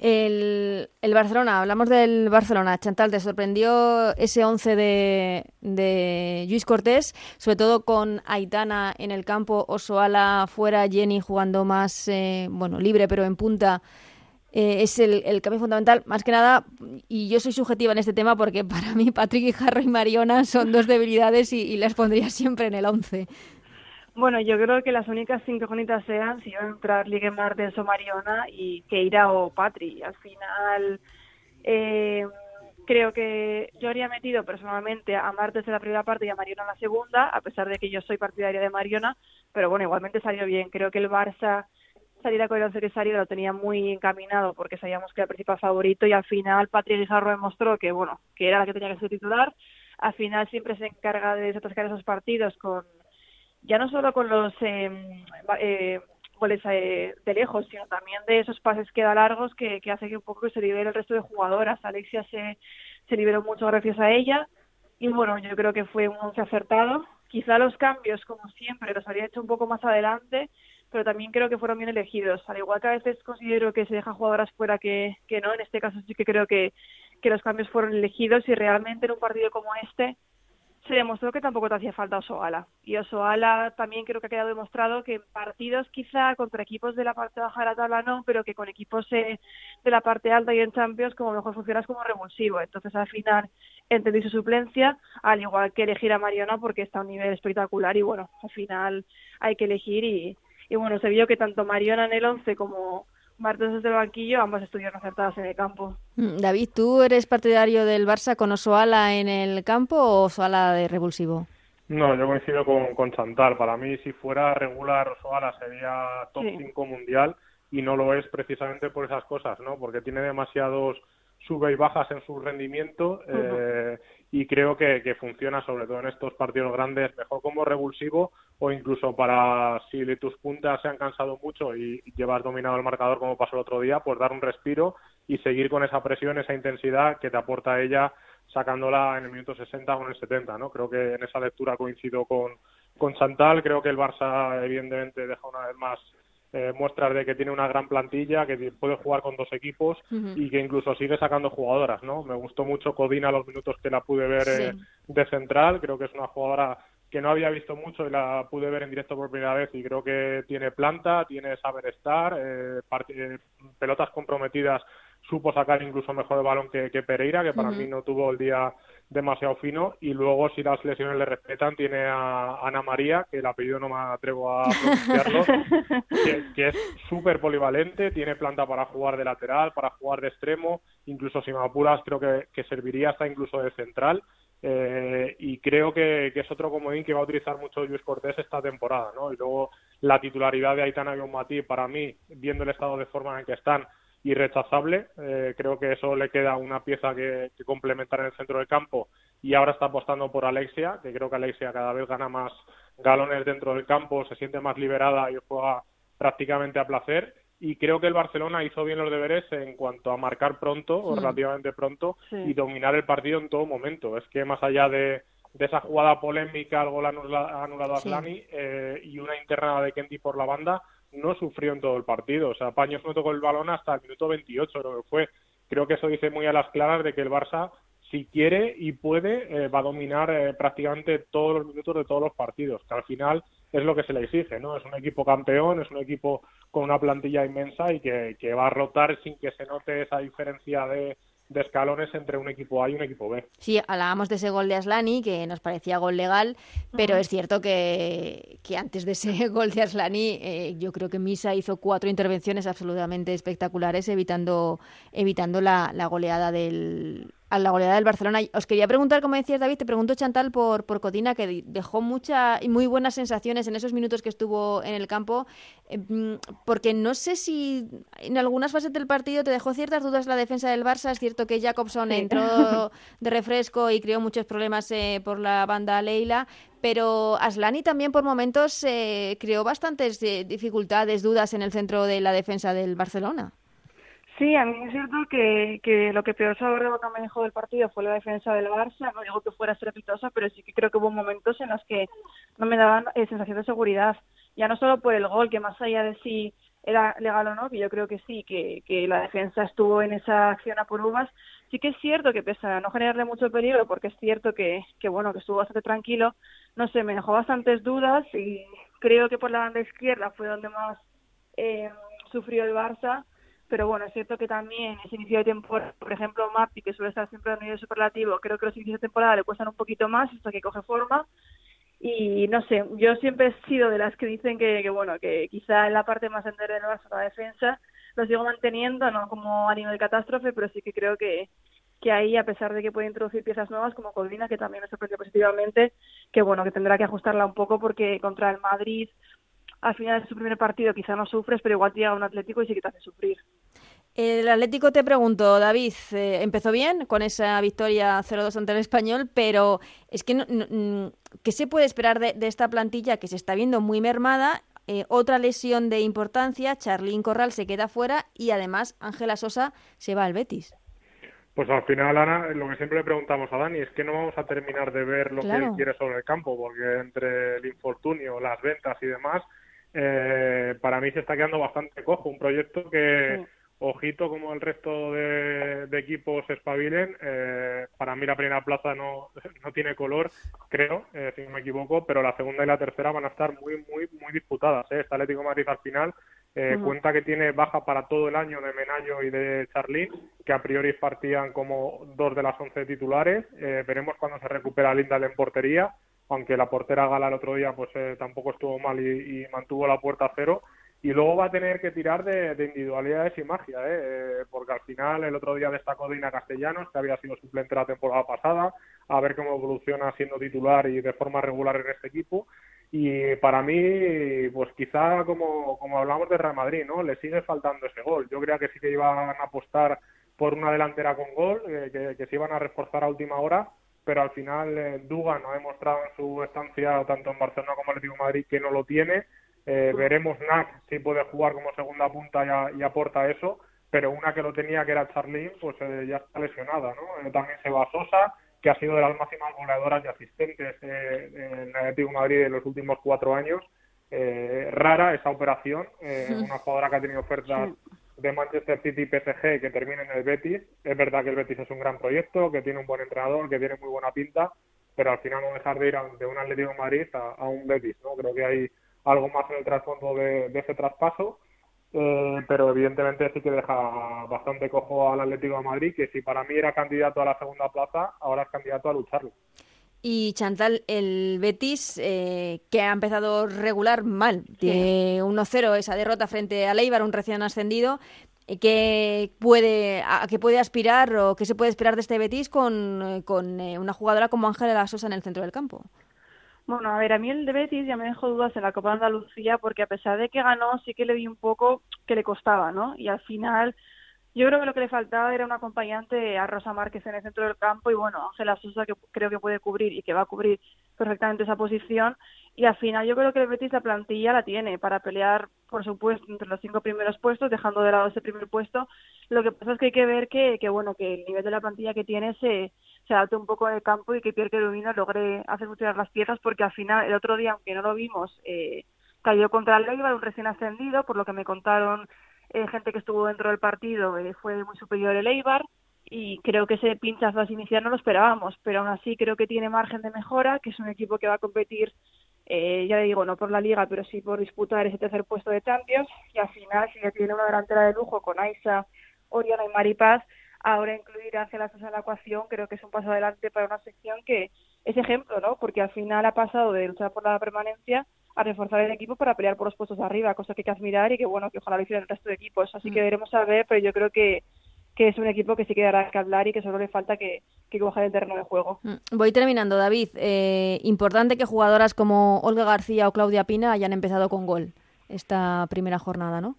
El, el, Barcelona, hablamos del Barcelona. Chantal, ¿te sorprendió ese 11 de, de Luis Cortés? Sobre todo con Aitana en el campo, Osoala fuera, Jenny jugando más, eh, bueno, libre pero en punta. Eh, es el, el, cambio fundamental. Más que nada, y yo soy subjetiva en este tema porque [LAUGHS] para mí Patrick y Harry y Mariona son dos debilidades y, y las pondría siempre en el 11. Bueno, yo creo que las únicas cinco jonitas sean si iba a entrar Ligue Martens o Mariona y Keira o Patri. Al final, eh, creo que yo habría metido personalmente a Martes en la primera parte y a Mariona en la segunda, a pesar de que yo soy partidaria de Mariona, pero bueno, igualmente salió bien. Creo que el Barça saliera con el once que salió lo tenía muy encaminado porque sabíamos que era el principal favorito y al final Patri Guijarro demostró que, bueno, que era la que tenía que ser titular. Al final siempre se encarga de desatascar esos partidos con ya no solo con los em, eh, goles eh, de lejos, sino también de esos pases que da largos que, que hace que un poco se libere el resto de jugadoras. Alexia se, se liberó mucho gracias a ella y bueno, yo creo que fue un once acertado. Quizá los cambios, como siempre, los habría hecho un poco más adelante, pero también creo que fueron bien elegidos. Al igual que a veces considero que se dejan jugadoras fuera que, que no, en este caso sí que creo que, que los cambios fueron elegidos y realmente en un partido como este se demostró que tampoco te hacía falta Osoala. Y Osoala también creo que ha quedado demostrado que en partidos quizá contra equipos de la parte baja de la tabla no, pero que con equipos eh, de la parte alta y en Champions como mejor funcionas como revulsivo. Entonces al final entendí su suplencia, al igual que elegir a Mariona porque está a un nivel espectacular y bueno, al final hay que elegir y, y bueno, se vio que tanto Mariona en el 11 como Martes desde el banquillo, ambas estuvieron acertadas en el campo. Mm, David, ¿tú eres partidario del Barça con Osoala en el campo o Osoala de revulsivo? No, yo coincido con, con Chantal. Para mí, si fuera regular Osoala sería top 5 mundial y no lo es precisamente por esas cosas, ¿no? Porque tiene demasiados sube y bajas en su rendimiento eh, y creo que, que, funciona sobre todo en estos partidos grandes mejor como revulsivo o incluso para si tus puntas se han cansado mucho y llevas dominado el marcador como pasó el otro día, pues dar un respiro y seguir con esa presión, esa intensidad que te aporta ella sacándola en el minuto 60 o en el 70, ¿no? Creo que en esa lectura coincido con, con Chantal, creo que el Barça evidentemente deja una vez más eh, muestras de que tiene una gran plantilla, que puede jugar con dos equipos y que incluso sigue sacando jugadoras, ¿no? Me gustó mucho Codina los minutos que la pude ver eh, de central, creo que es una jugadora que no había visto mucho y la pude ver en directo por primera vez y creo que tiene planta, tiene saber estar, eh, eh pelotas comprometidas supo sacar incluso mejor el balón que, Pereira, que para mí no tuvo el día demasiado fino. Y luego, si las lesiones le respetan, tiene a Ana María, que el apellido no me atrevo a pronunciarlo, [LAUGHS] que, es súper polivalente, tiene planta para jugar de lateral, para jugar de extremo, incluso si me apuras, creo que, que serviría hasta incluso de central. Eh, y creo que, es otro comodín que va a utilizar mucho Luis Cortés esta temporada, ¿no? Y luego la titularidad de Aitana y para mí, viendo el estado de forma en el que están, irrechazable. Eh, creo que eso le queda una pieza que, complementar en el centro del campo y ahora está apostando por Alexia, que creo que Alexia cada vez gana más galones dentro del campo, se siente más liberada y juega prácticamente a placer. Y creo que el Barcelona hizo bien los deberes en cuanto a marcar pronto o relativamente pronto y dominar el partido en todo momento. Es que más allá de, esa jugada polémica, el gol anulado a Plani eh, y una interna de Kenty por la banda, no sufrió en todo el partido. O sea, Paños no tocó el balón hasta el minuto 28, creo que fue. Creo que eso dice muy a las claras de que el Barça si quiere y puede, eh, va a dominar eh, prácticamente todos los minutos de todos los partidos, que al final es lo que se le exige, ¿no? Es un equipo campeón, es un equipo con una plantilla inmensa y que, que va a rotar sin que se note esa diferencia de, de escalones entre un equipo A y un equipo B. Sí, hablábamos de ese gol de Aslani, que nos parecía gol legal, pero es cierto que, que, antes de ese [LAUGHS] gol de Aslani, eh, yo creo que Misa hizo cuatro intervenciones absolutamente espectaculares, evitando, evitando la, la goleada del, a la goleada del Barcelona. Os quería preguntar, como decías David, te pregunto Chantal por, por Codina, que dejó muchas y muy buenas sensaciones en esos minutos que estuvo en el campo, em, porque no sé si en algunas fases del partido te dejó ciertas dudas la defensa del Barça. Es cierto que Jacobson entró [LAUGHS] de refresco y creó muchos problemas eh, por la banda Leila, pero Aslani también por momentos eh, creó bastantes eh, dificultades, dudas en el centro de la defensa del Barcelona. Sí, a mí es cierto que, que lo que peor sabor de boca me dejó del partido fue la defensa del Barça. No digo que fuera estrepitosa, pero sí que creo que hubo momentos en los que no me daban eh, sensación de seguridad. Ya no solo por el gol, que más allá de si era legal o no, que yo creo que sí, que, que la defensa estuvo en esa acción a por uvas. Sí que es cierto que pese a no generarle mucho peligro, porque es cierto que, que bueno, que estuvo bastante tranquilo, no sé, me dejó bastantes dudas y creo que por la banda izquierda fue donde más eh, sufrió el Barça pero bueno, es cierto que también ese inicio de temporada, por ejemplo, Mapi, que suele estar siempre a nivel superlativo, creo que los inicios de temporada le cuestan un poquito más hasta que coge forma. Y no sé, yo siempre he sido de las que dicen que, bueno, que quizá en la parte más entera de la defensa lo sigo manteniendo, no como a nivel catástrofe, pero sí que creo que, que ahí, a pesar de que puede introducir piezas nuevas como Colvina, que también me sorprende positivamente, que bueno, que tendrá que ajustarla un poco porque contra el Madrid al final de su primer partido quizá no sufres, pero igual te llega un Atlético y sí que te hace sufrir. El Atlético, te pregunto, David, eh, empezó bien con esa victoria 0-2 ante el Español, pero es que, no, ¿qué se puede esperar de, esta plantilla que se está viendo muy mermada? Eh, otra lesión de importancia, Charlín Corral se queda fuera y además Ángela Sosa se va al Betis. Pues al final, Ana, lo que siempre le preguntamos a Dani es que no vamos a terminar de ver lo que él quiere sobre el campo, porque entre el infortunio, las ventas y demás, eh, para mí se está quedando bastante cojo. Un proyecto que, ojito como el resto de, equipos espabilen, eh, para mí la primera plaza no, [LAUGHS] no tiene color, creo, eh, si no me equivoco, pero la segunda y la tercera van a estar muy, muy, muy disputadas. ¿eh? Este Atlético Madrid al final eh, cuenta que tiene baja para todo el año de Menayo y de Charlín, que a priori partían como dos de las once titulares. Eh, veremos cuando se recupera Linda en portería aunque la portera Gala el otro día pues eh, tampoco estuvo mal y, mantuvo la puerta a cero. Y luego va a tener que tirar de, individualidades y magia, ¿eh? ¿eh? porque al final el otro día destacó Dina Castellanos, que había sido suplente la temporada pasada, a ver cómo evoluciona siendo titular y de forma regular en este equipo. Y para mí, pues quizá como, como hablamos de Real Madrid, ¿no? Le sigue faltando ese gol. Yo creo que sí que iban a apostar por una delantera con gol, eh, que, que se iban a reforzar a última hora, pero al final eh, Dugan ha demostrado en su estancia tanto en Barcelona como en Atlético de Madrid que no lo tiene. Eh, veremos Nack si puede jugar como segunda punta y, aporta eso, pero una que lo tenía que era Charlín, pues eh, ya está lesionada, ¿no? también se va Sosa, que ha sido de las máximas goleadoras y asistentes en Atlético de Madrid en los últimos cuatro años. rara esa operación, [LAUGHS] una jugadora que ha tenido ofertas de Manchester City y PSG que termine en el Betis. Es verdad que el Betis es un gran proyecto, que tiene un buen entrenador, que tiene muy buena pinta, pero al final no dejar de ir de un Atlético de Madrid a, un Betis. ¿no? Creo que hay algo más en el trasfondo de, ese traspaso, eh, pero evidentemente sí que deja bastante cojo al Atlético de Madrid, que si para mí era candidato a la segunda plaza, ahora es candidato a lucharlo. Y Chantal, el Betis, eh, que ha empezado regular mal, de 1-0 esa derrota frente a Leibar, un recién ascendido, eh, ¿qué puede, ¿a qué puede aspirar o qué se puede esperar de este Betis con, eh, con una jugadora como Ángela Sosa en el centro del campo? Bueno, a ver, a mí el de Betis ya me dejó dudas en la Copa de Andalucía porque a pesar de que ganó, sí que le vi un poco que le costaba, ¿no? Y al final yo creo que lo que le faltaba era un acompañante a Rosa Márquez en el centro del campo y bueno, Ángela Sosa que creo que puede cubrir y que va a cubrir perfectamente esa posición. Y al final yo creo que el Betis la plantilla la tiene para pelear por supuesto entre los cinco primeros puestos dejando de lado ese primer puesto. Lo que pasa es que hay que ver que, que bueno que el nivel de la plantilla que tiene se, se adapte un poco en el campo y que Pierre Querubino logre hacer funcionar las piezas porque al final el otro día aunque no lo vimos eh, cayó contra el Leibar un recién ascendido por lo que me contaron eh, gente que estuvo dentro del partido eh, fue muy superior el Eibar y creo que ese pinchazo inicial no lo esperábamos, pero aún así creo que tiene margen de mejora, que es un equipo que va a competir, eh, ya digo, no por la liga, pero sí por disputar ese tercer puesto de Champions y al final si ya tiene una delantera de lujo con Aisa, Oriana y Maripaz, ahora incluir a las en la ecuación creo que es un paso adelante para una sección que es ejemplo, ¿no? Porque al final ha pasado de luchar por la permanencia a reforzar el equipo para pelear por los puestos de arriba, cosa que hay que admirar y que bueno, que ojalá lo hicieran el resto de equipos. Así que veremos a ver, pero yo creo que que es un equipo que sí que dará que hablar y que solo le falta que, que coja el terreno de juego. Mm, voy terminando, David. Eh, importante que jugadoras como Olga García o Claudia Pina hayan empezado con gol esta primera jornada, ¿no?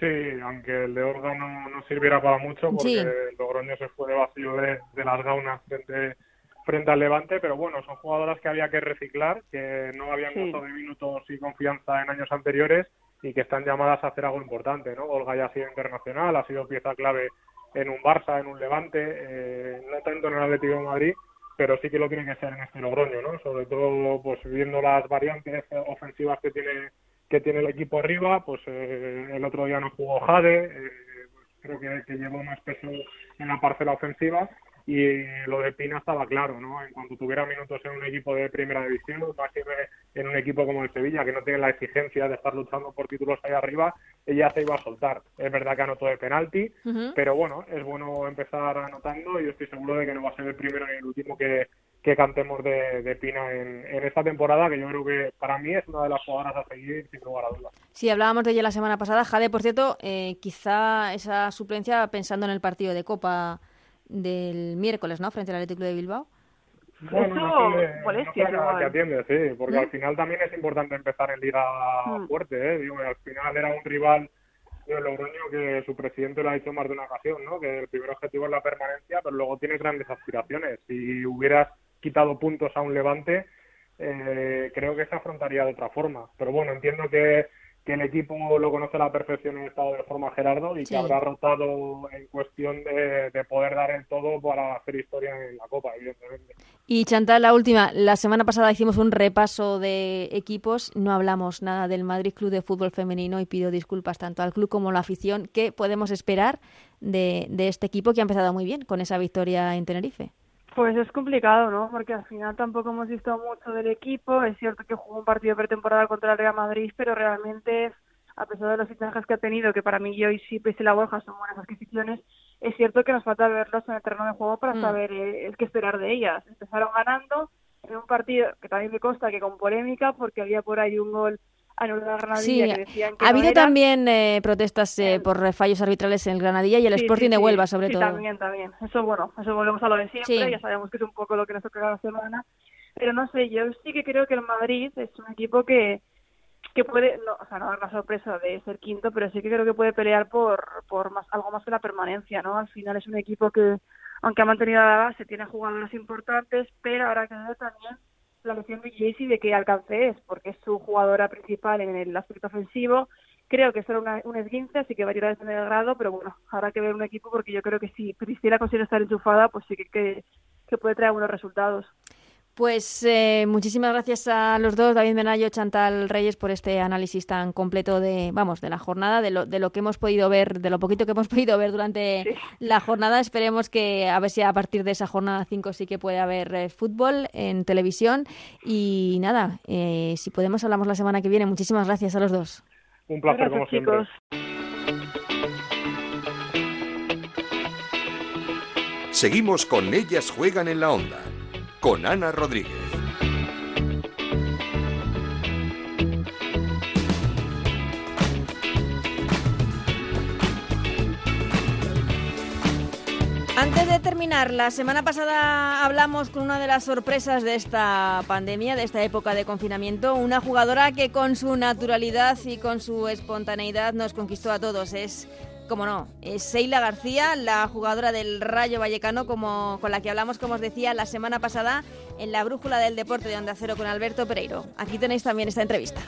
Sí, aunque el de Olga no, no sirviera para mucho porque el Logroño se fue de vacío de, las gaunas frente, frente al Levante, pero bueno, son jugadoras que había que reciclar, que no habían sí. de minutos y confianza en años anteriores y que están llamadas a hacer algo importante, ¿no? Olga ya ha sido internacional, ha sido pieza clave en un Barça, en un Levante, eh, no tanto en el Atlético de Madrid, pero sí que lo tiene que ser en este Logroño, ¿no? Sobre todo, pues viendo las variantes ofensivas que tiene que tiene el equipo arriba, pues eh, el otro día no jugó Jade, eh, pues creo que, que llevó más peso en la parcela ofensiva y lo de Pina estaba claro, ¿no? En cuanto tuviera minutos en un equipo de primera división, más en un equipo como el Sevilla, que no tiene la exigencia de estar luchando por títulos ahí arriba, ella se iba a soltar. Es verdad que anotó de penalti, pero bueno, es bueno empezar anotando y estoy seguro de que no va a ser el primero ni el último que, que cantemos de, Pina en, esta temporada, que yo creo que para mí es una de las jugadoras a seguir sin lugar a dudas. Sí, hablábamos de ella la semana pasada. Jade, por cierto, eh, quizá esa suplencia pensando en el partido de Copa del miércoles, ¿no? Frente al Atlético de Bilbao. Bueno, no molestia, que atiende, sí, porque al final también es importante empezar en liga mm. fuerte, ¿eh? Digo, al final era un rival de Logroño que su presidente lo ha dicho más de una ocasión, ¿no? Que el primer objetivo es la permanencia, pero luego tiene grandes aspiraciones. Si hubieras quitado puntos a un Levante, eh, creo que se afrontaría de otra forma. Pero bueno, entiendo que que el equipo lo conoce a la perfección en estado de forma Gerardo y que habrá rotado en cuestión de, poder dar el todo para hacer historia en la Copa, evidentemente. Y Chantal, la última. La semana pasada hicimos un repaso de equipos, no hablamos nada del Madrid Club de Fútbol Femenino y pido disculpas tanto al club como a la afición. ¿Qué podemos esperar de, de este equipo que ha empezado muy bien con esa victoria en Tenerife? Pues es complicado, ¿no? Porque al final tampoco hemos visto mucho del equipo. Es cierto que jugó un partido pretemporada contra el Real Madrid, pero realmente, a pesar de los fichajes que ha tenido, que para mí yo y sí, y la Borja son buenas adquisiciones, es cierto que nos falta verlos en el terreno de juego para mm. saber eh, qué esperar de ellas. Empezaron ganando en un partido que también me consta que con polémica, porque había por ahí un gol sí, ha habido también eh, protestas eh, por fallos arbitrales en el Granadilla y el Sporting de Huelva, sobre todo. también, también. Eso, bueno, eso volvemos a lo de siempre, ya sabemos que es un poco lo que nos toca cada semana. Pero no sé, yo sí que creo que el Madrid es un equipo que que puede, no, o sea, no dar la sorpresa de ser quinto, pero sí que creo que puede pelear por, por más, algo más que la permanencia, ¿no? Al final es un equipo que, aunque ha mantenido la base, tiene jugadores importantes, pero ahora que también la lesión de Jaycee de que alcance es, porque es su jugadora principal en el aspecto ofensivo. Creo que solo una, un esguince, así que va a tirar desde el grado, pero bueno, habrá que ver un equipo porque yo creo que si Priscila consigue estar enchufada, pues sí que, que puede traer buenos resultados. Pues eh, muchísimas gracias a los dos, David Menayo, Chantal Reyes, por este análisis tan completo de, vamos, de la jornada, de lo, de lo que hemos podido ver, de lo poquito que hemos [LAUGHS] podido ver durante la jornada. Esperemos que a ver si a partir de esa jornada 5 sí que puede haber eh, fútbol en televisión. Y nada, eh, si podemos hablamos la semana que viene. Muchísimas gracias a los dos. Un placer como siempre. Seguimos con Ellas Juegan en la Onda con Ana Rodríguez. Antes de terminar, la semana pasada hablamos con una de las sorpresas de esta pandemia, de esta época de confinamiento, una jugadora que con su naturalidad y con su espontaneidad nos conquistó a todos. Es como no, es Seila García, la jugadora del Rayo Vallecano, como, con la que hablamos, como os decía, la semana pasada en la Brújula del Deporte de Onda Cero con Alberto Pereiro. Aquí tenéis también esta entrevista.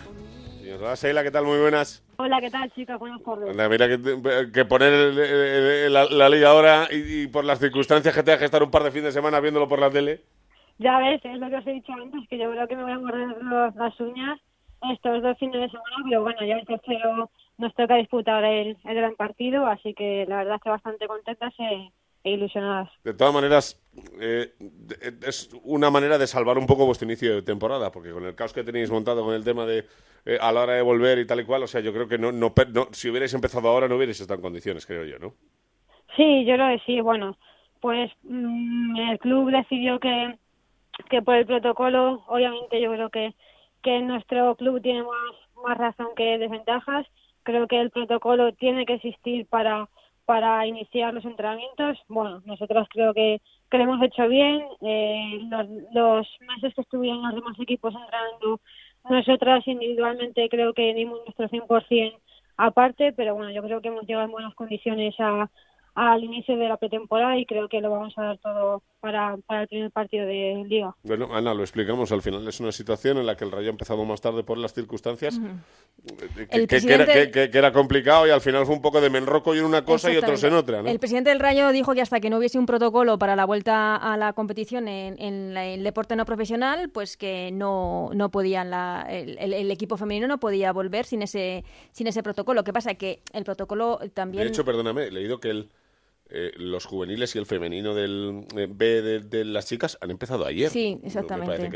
Hola Seila, ¿qué tal? Muy buenas. Hola, ¿qué tal, chicas? Buenas tardes. mira que, poner la, liga ahora y, por las circunstancias que tengas que estar un par de fines de semana viéndolo por la tele. Ya ves, es lo que os he dicho antes, que yo creo que me voy a morder las uñas estos dos fines de semana, pero bueno, ya el tercero nos toca disputar el, el gran partido, así que la verdad estoy bastante contenta. Se, e ilusionadas. De todas maneras, eh, es una manera de salvar un poco vuestro inicio de temporada, porque con el caos que tenéis montado con el tema de eh, a la hora de volver y tal y cual, o sea, yo creo que no, no, si hubierais empezado ahora no hubierais estado en condiciones, creo yo, ¿no? Sí, yo lo decía, bueno, pues mm, el club decidió que, que por el protocolo, obviamente yo creo que, que nuestro club tiene más, más razón que desventajas, creo que el protocolo tiene que existir para para iniciar los entrenamientos. Bueno, nosotros creo que, que lo hemos hecho bien. Eh, los, los, meses que estuvieron los demás equipos entrenando, nosotras individualmente creo que dimos nuestro 100% aparte, pero bueno, yo creo que hemos llegado en buenas condiciones a, al inicio de la pretemporada y creo que lo vamos a dar todo para, para el primer partido de Liga. Bueno, Ana, lo explicamos. Al final es una situación en la que el Rayo ha empezado más tarde por las circunstancias, eh, que, era, complicado y al final fue un poco de menroco y en una cosa y otros en otra. El presidente del Rayo dijo que hasta que no hubiese un protocolo para la vuelta a la competición en, el deporte no profesional, pues que no, no podían la, el, equipo femenino no podía volver sin ese, sin ese protocolo. ¿Qué pasa? Que el protocolo también... De hecho, perdóname, he leído que el eh, los juveniles y el femenino del eh, B de, las chicas han empezado ayer. Sí, exactamente.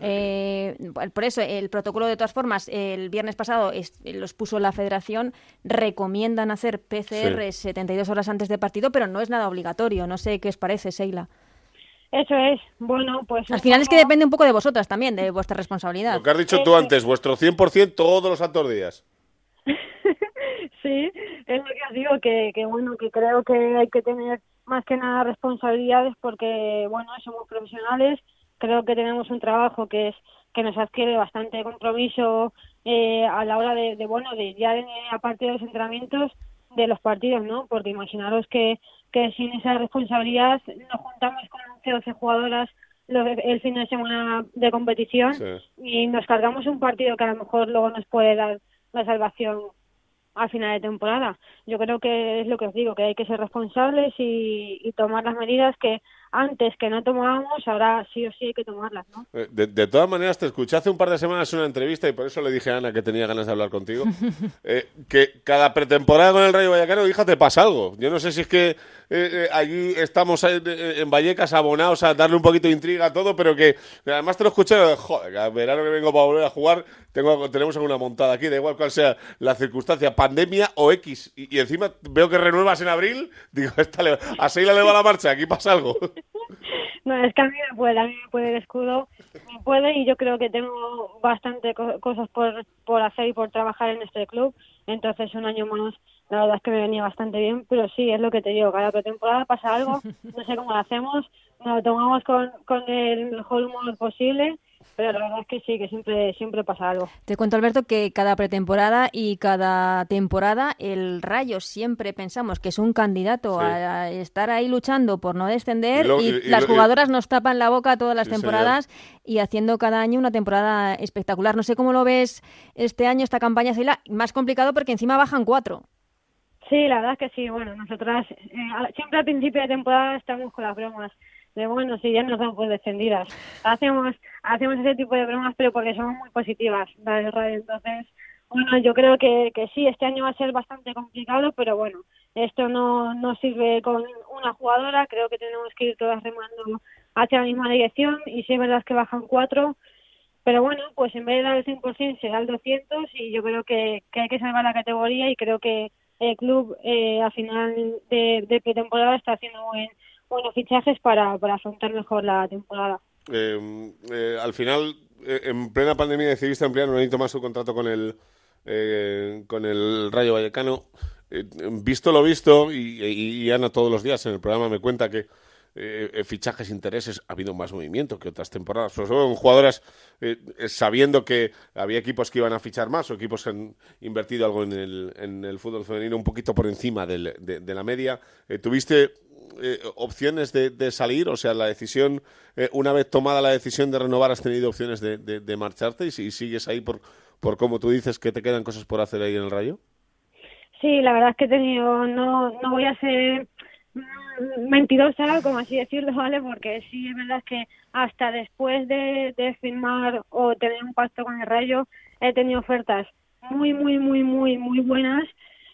Eh, por eso, el protocolo, de todas formas, el viernes pasado los puso la federación, recomiendan hacer PCR 72 horas antes de partido, pero no es nada obligatorio. No sé qué os parece, Seila. Eso es, bueno, pues... Al final es que depende un poco de vosotras también, de vuestra responsabilidad. Lo que has dicho tú antes, vuestro 100% todos los santos días. [LAUGHS] sí, es lo que os digo, que, que bueno, que creo que hay que tener más que nada responsabilidades porque, bueno, somos profesionales, creo que tenemos un trabajo que es que nos adquiere bastante compromiso eh, a la hora de, bueno, de ya de, aparte de los entrenamientos, de los partidos, ¿no? Porque imaginaros que, que sin esa responsabilidad nos juntamos con 11 12 jugadoras el fin de semana de competición y nos cargamos un partido que a lo mejor luego nos puede dar la salvación a final de temporada. Yo creo que es lo que os digo, que hay que ser responsables y, y tomar las medidas que antes que no tomábamos, ahora sí o sí hay que tomarlas, ¿no? Eh, de, todas maneras, te escuché hace un par de semanas una entrevista y por eso le dije a Ana que tenía ganas de hablar contigo, [LAUGHS] eh, que cada pretemporada con el Rayo Vallecano, hija, te pasa algo. Yo no sé si es que eh, allí estamos en, Vallecas abonados a darle un poquito de intriga a todo, pero que además te lo escuché, joder, que verano que vengo para volver a jugar, tengo, tenemos alguna montada aquí, da igual cuál sea la circunstancia, pandemia o X. Y, encima veo que renuevas en abril, digo, esta a Seila le va la marcha, aquí pasa algo. No, es que a mí me puede, a me puede el escudo, me puede y yo creo que tengo bastante cosas por, por hacer y por trabajar en este club, entonces un año más la verdad es que me venía bastante bien, pero sí, es lo que te digo, cada temporada pasa algo, no sé cómo lo hacemos, nos lo tomamos con, con el mejor humor posible pero la verdad es que sí, que siempre, siempre pasa algo. Te cuento, Alberto, que cada pretemporada y cada temporada el Rayo siempre pensamos que es un candidato a estar ahí luchando por no descender y, las jugadoras nos tapan la boca todas las temporadas y haciendo cada año una temporada espectacular. No sé cómo lo ves este año, esta campaña, Celia, más complicado porque encima bajan cuatro. Sí, la verdad es que sí. Bueno, nosotras eh, siempre al principio de temporada estamos con las bromas de bueno, si ya nos dan pues descendidas. Hacemos, hacemos ese tipo de bromas, pero porque somos muy positivas, Entonces, bueno, yo creo que, que sí, este año va a ser bastante complicado, pero bueno, esto no, no sirve con una jugadora, creo que tenemos que ir todas remando hacia la misma dirección y si es verdad que bajan cuatro, pero bueno, pues en vez de dar el 100% será el 200 y yo creo que, que hay que salvar la categoría y creo que el club eh, a final de, de pretemporada está haciendo buen buenos fichajes para, para afrontar mejor la temporada. Eh, eh, al final, eh, en plena pandemia decidiste ampliar un añito más su contrato con el, con el Rayo Vallecano. visto lo visto, y, Ana todos los días en el programa me cuenta que fichajes, intereses, ha habido más movimiento que otras temporadas. Sobre todo en jugadoras sabiendo que había equipos que iban a fichar más o equipos que han invertido algo en el, en el fútbol femenino un poquito por encima de la media. ¿Tuviste eh, opciones de, salir? O sea, la decisión, eh, una vez tomada la decisión de renovar, has tenido opciones de, de, marcharte y si sigues ahí por, por como tú dices que te quedan cosas por hacer ahí en el Rayo. Sí, la verdad es que he tenido, no, no voy a ser mentirosa, como así decirlo, [LAUGHS] ¿vale? Porque sí, es verdad que hasta después de, de firmar o tener un pacto con el Rayo, he tenido ofertas muy, muy, muy, muy, muy buenas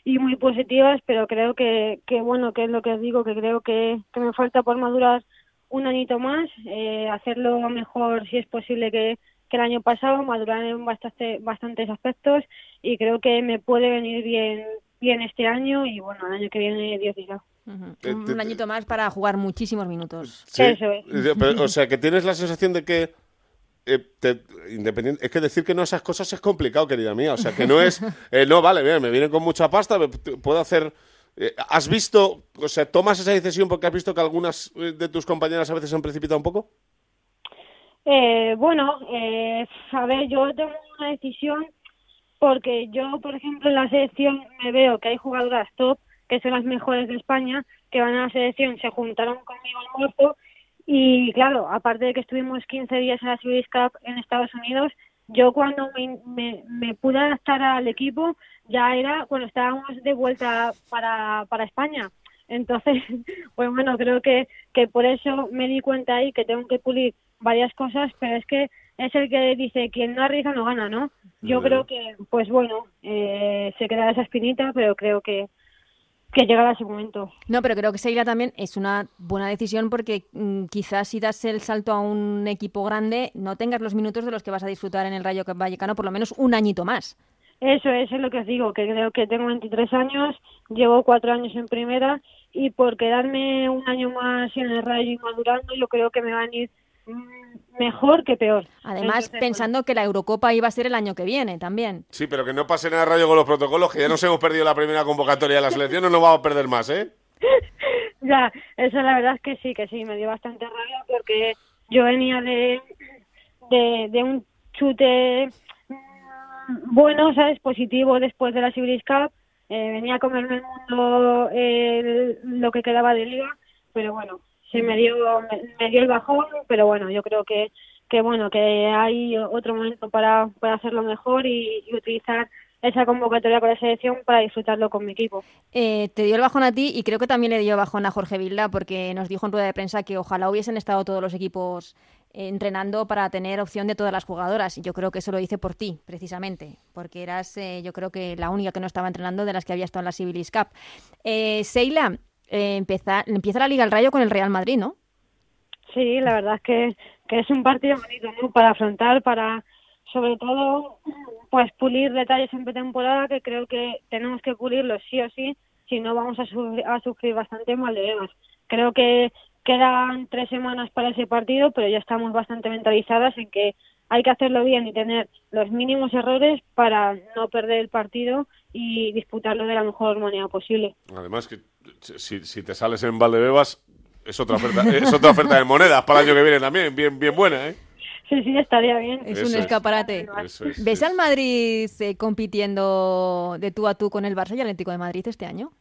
y muy positivas, pero creo que, que bueno, que es lo que os digo, que creo que, que me falta por madurar un añito más, eh, hacerlo mejor si es posible que, que el año pasado, madurar en bastante, bastantes aspectos y creo que me puede venir bien bien este año y bueno, el año que viene Dios dirá. Un añito más para jugar muchísimos minutos. Eso es. [LAUGHS] o sea, que tienes la sensación de que eh, independiente, es que decir que no esas cosas es complicado, querida mía. O sea, que no es, [LAUGHS] eh, no, vale, me viene con mucha pasta, puedo hacer... Eh, ¿Has visto, o sea, tomas esa decisión porque has visto que algunas de tus compañeras a veces se han precipitado un poco? bueno, a ver, yo tengo una decisión porque yo, por ejemplo, en la selección me veo que hay jugadoras top, que son las mejores de España, que van a la selección, se juntaron conmigo al muerto y claro, aparte de que estuvimos 15 días en la Series Cup en Estados Unidos, yo cuando me, me, pude adaptar al equipo ya era cuando estábamos de vuelta para, para España. Entonces, [LAUGHS] pues bueno, creo que, que por eso me di cuenta ahí que tengo que pulir varias cosas, pero es que es el que dice quien no arriesga no gana, ¿no? Yo creo que, pues bueno, eh, se queda esa espinita, pero creo que, que llegará ese momento. No, pero creo que Seila también es una buena decisión porque mm, quizás si das el salto a un equipo grande no tengas los minutos de los que vas a disfrutar en el Rayo Vallecano por lo menos un añito más. Eso, eso es lo que os digo, que creo que tengo 23 años, llevo cuatro años en primera y por quedarme un año más en el Rayo y madurando yo creo que me van a ir mejor que peor. Además, pensando que la Eurocopa iba a ser el año que viene también. Sí, pero que no pase nada rayo con los protocolos, que ya nos hemos perdido la primera convocatoria de la selección, no nos vamos a perder más, ¿eh? [LAUGHS] ya, eso la verdad es que sí, que sí, me dio bastante rabia porque yo venía de, de, un chute mm, bueno, ¿sabes? Positivo después de la Civilis Cup. Eh, venía a comerme el mundo lo que quedaba de liga, pero bueno, se me dio, me, dio el bajón, pero bueno, yo creo que, que bueno, que hay otro momento para, para hacerlo mejor y, utilizar esa convocatoria con la selección para disfrutarlo con mi equipo. Eh, te dio el bajón a ti y creo que también le dio bajón a Jorge Vilda porque nos dijo en rueda de prensa que ojalá hubiesen estado todos los equipos eh, entrenando para tener opción de todas las jugadoras. Yo creo que eso lo hice por ti, precisamente, porque eras, eh, yo creo que la única que no estaba entrenando de las que había estado en la Civilis Cup. Eh, Seila, eh, empieza, empieza la Liga al Rayo con el Real Madrid, ¿no? Sí, la verdad es que, que es un partido bonito para afrontar, para sobre todo pues pulir detalles en pretemporada que creo que tenemos que pulirlos sí o sí, si no vamos a, sufrir, a sufrir bastante mal de Creo que quedan tres semanas para ese partido, pero ya estamos bastante mentalizadas en que hay que hacerlo bien y tener los mínimos errores para no perder el partido y disputarlo de la mejor manera posible. Además que si, si te sales en Valdebebas es otra oferta, [LAUGHS] es otra oferta de monedas para el año que viene también, bien, bien buena, ¿eh? Sí, sí, estaría bien. Es un escaparate. ¿Ves al Madrid eh, compitiendo de tú a tú con el Barça y Atlético de Madrid este año?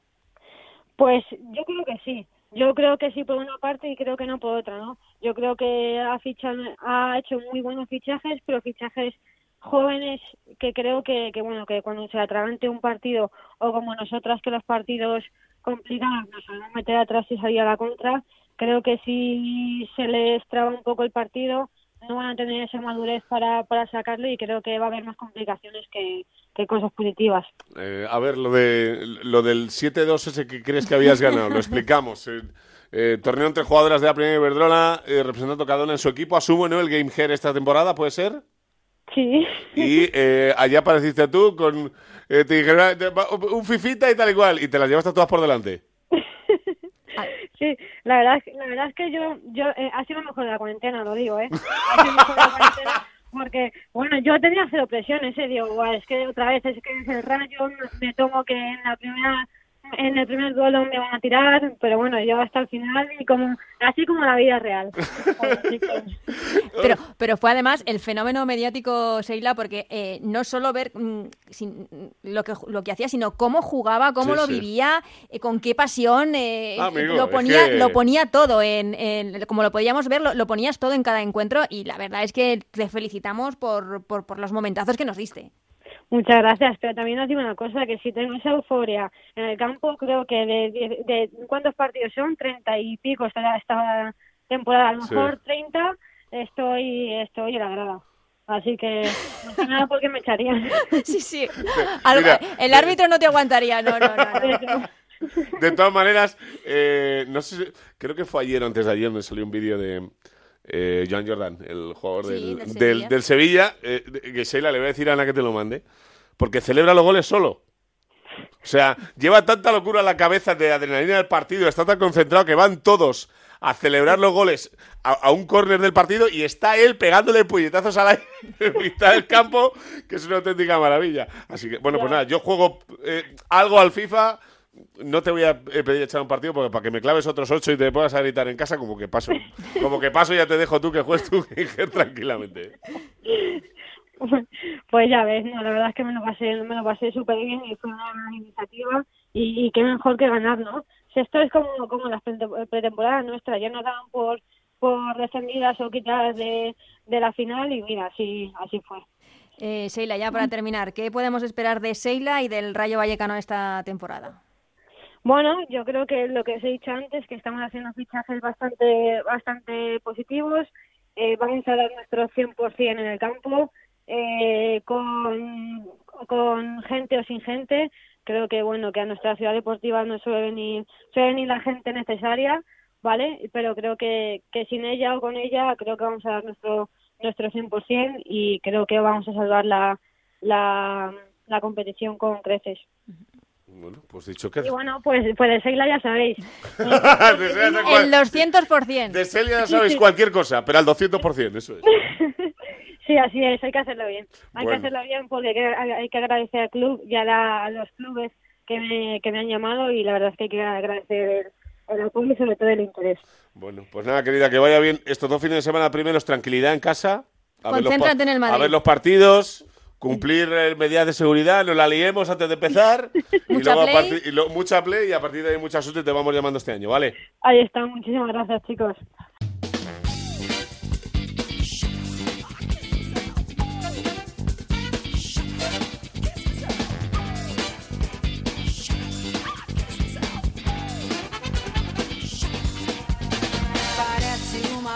Pues yo creo que sí. Yo creo que sí por una parte y creo que no por otra, ¿no? Yo creo que ha, fichado, ha hecho muy buenos fichajes, pero fichajes jóvenes que creo que, que bueno que cuando se atragante un partido o como nosotras que los partidos complicados nos a meter atrás y salir a la contra creo que si se les traba un poco el partido no van a tener esa madurez para, para sacarlo y creo que va a haber más complicaciones que, que cosas positivas. Eh, a ver, lo, de, lo del 7-2 ese que crees que habías ganado, lo explicamos. Eh, eh, torneo entre jugadoras de la Primera Iberdrola, representando cada una en su equipo. Asumo, ¿no? El Game Hair esta temporada, ¿puede ser? Sí. Y allá apareciste tú con... te dijeron, un fifita y tal y cual, y te las llevaste todas por delante. Sí, la verdad, la verdad es que yo, yo eh, ha sido mejor de la cuarentena, lo digo, ¿eh? Ha sido mejor de la cuarentena porque, bueno, yo tenía cero presión ese, digo, es que otra vez es que es el rayo, me tomo que en la primera en el primer duelo me van a tirar, pero bueno, yo hasta el final y como así como la vida real. [LAUGHS] pero, pero fue además el fenómeno mediático, Sheila, porque eh, no solo ver mm, lo, que, lo que hacía, sino cómo jugaba, cómo lo vivía, eh, con qué pasión, eh, lo, ponía, lo ponía todo, en, como lo podíamos ver, lo, ponías todo en cada encuentro y la verdad es que te felicitamos por, por, por los momentazos que nos diste. Muchas gracias, pero también os digo una cosa, que si tengo esa euforia en el campo, creo que de, de, ¿cuántos partidos son? Treinta y pico esta, esta temporada, a lo mejor treinta, estoy, estoy en la grada. Así que no sé nada porque me echarían. [LAUGHS] sí, sí. el árbitro no te aguantaría, no, no, no. De todas maneras, eh, no sé, creo que fue ayer o antes de ayer me salió un vídeo de eh, Joan Jordan, el jugador del, Sevilla, eh, que Sheila le voy a decir a Ana que te lo mande, porque celebra los goles solo. O sea, lleva tanta locura en la cabeza de adrenalina del partido, está tan concentrado que van todos a celebrar los goles a, un córner del partido y está él pegándole puñetazos al aire [LAUGHS] en mitad del campo, que es una auténtica maravilla. Así que, bueno, pues nada, yo juego eh, algo al FIFA. No te voy a pedir echar un partido porque para que me claves otros ocho y te puedas gritar en casa, como que paso. [LAUGHS] Como que paso ya te dejo tú que juegues tú [LAUGHS] que tranquilamente. Pues ya ves, no, la verdad es que me lo pasé, me lo pasé súper bien y fue una gran iniciativa y, y qué mejor que ganar, ¿no? esto es como, como las pretemporadas nuestras, ya nos daban por, por descendidas o quitadas de, de la final y mira, así, así fue. Eh, Seila, ya para terminar, ¿qué podemos esperar de Seila y del Rayo Vallecano esta temporada? Bueno, yo creo que lo que os he dicho antes, que estamos haciendo fichajes bastante, bastante positivos, eh, vamos a dar nuestro 100% en el campo, eh, con, con gente o sin gente, creo que bueno que a nuestra ciudad deportiva no suele venir suele venir la gente necesaria vale pero creo que, que sin ella o con ella creo que vamos a dar nuestro nuestro 100% y creo que vamos a salvar la la, la competición con creces bueno, pues dicho que... Y bueno, pues, pues de Seila ya sabéis. [LAUGHS] el 200%. De Seila ya sabéis cualquier cosa, pero al 200%, eso es. [LAUGHS] Sí, así es, hay que hacerlo bien. Hay que hacerlo bien porque hay que agradecer al club y a, los clubes que me, que me han llamado y la verdad es que hay que agradecer el, apoyo y sobre todo el interés. Bueno, pues nada, querida, que vaya bien estos dos fines de semana primeros, tranquilidad en casa. A Concéntrate en el Madrid. A ver los partidos, cumplir medidas de seguridad, nos la liemos antes de empezar. [LAUGHS] y mucha luego play. y mucha play y a partir de ahí mucha suerte te vamos llamando este año, ¿vale? Ahí está, muchísimas gracias, chicos.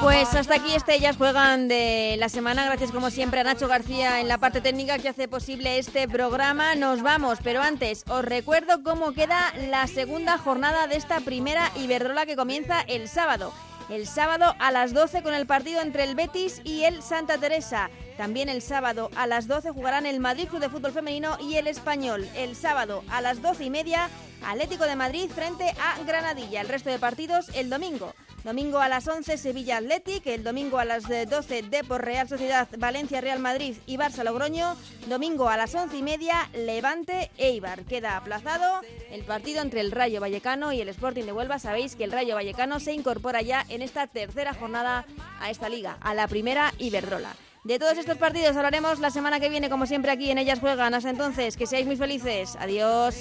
Pues hasta aquí Estrellas juegan de la semana. Gracias como siempre a Nacho García en la parte técnica que hace posible este programa. Nos vamos, pero antes os recuerdo cómo queda la segunda jornada de esta primera Iberdrola que comienza el sábado. El sábado a las 12 con el partido entre el Betis y el Santa Teresa. También el sábado a las 12 jugarán el Madrid Club de Fútbol Femenino y el Español. El sábado a las 12 y media Atlético de Madrid frente a Granadilla. El resto de partidos el domingo. Domingo a las 11 Sevilla Athletic, el domingo a las 12 Depor Real Sociedad, Valencia Real Madrid y Barça Logroño, domingo a las 11 y media Levante Eibar. Queda aplazado el partido entre el Rayo Vallecano y el Sporting de Huelva. Sabéis que el Rayo Vallecano se incorpora ya en esta tercera jornada a esta liga, a la primera Iberdrola. De todos estos partidos hablaremos la semana que viene, como siempre aquí en Ellas Juegan. Hasta entonces, que seáis muy felices. Adiós.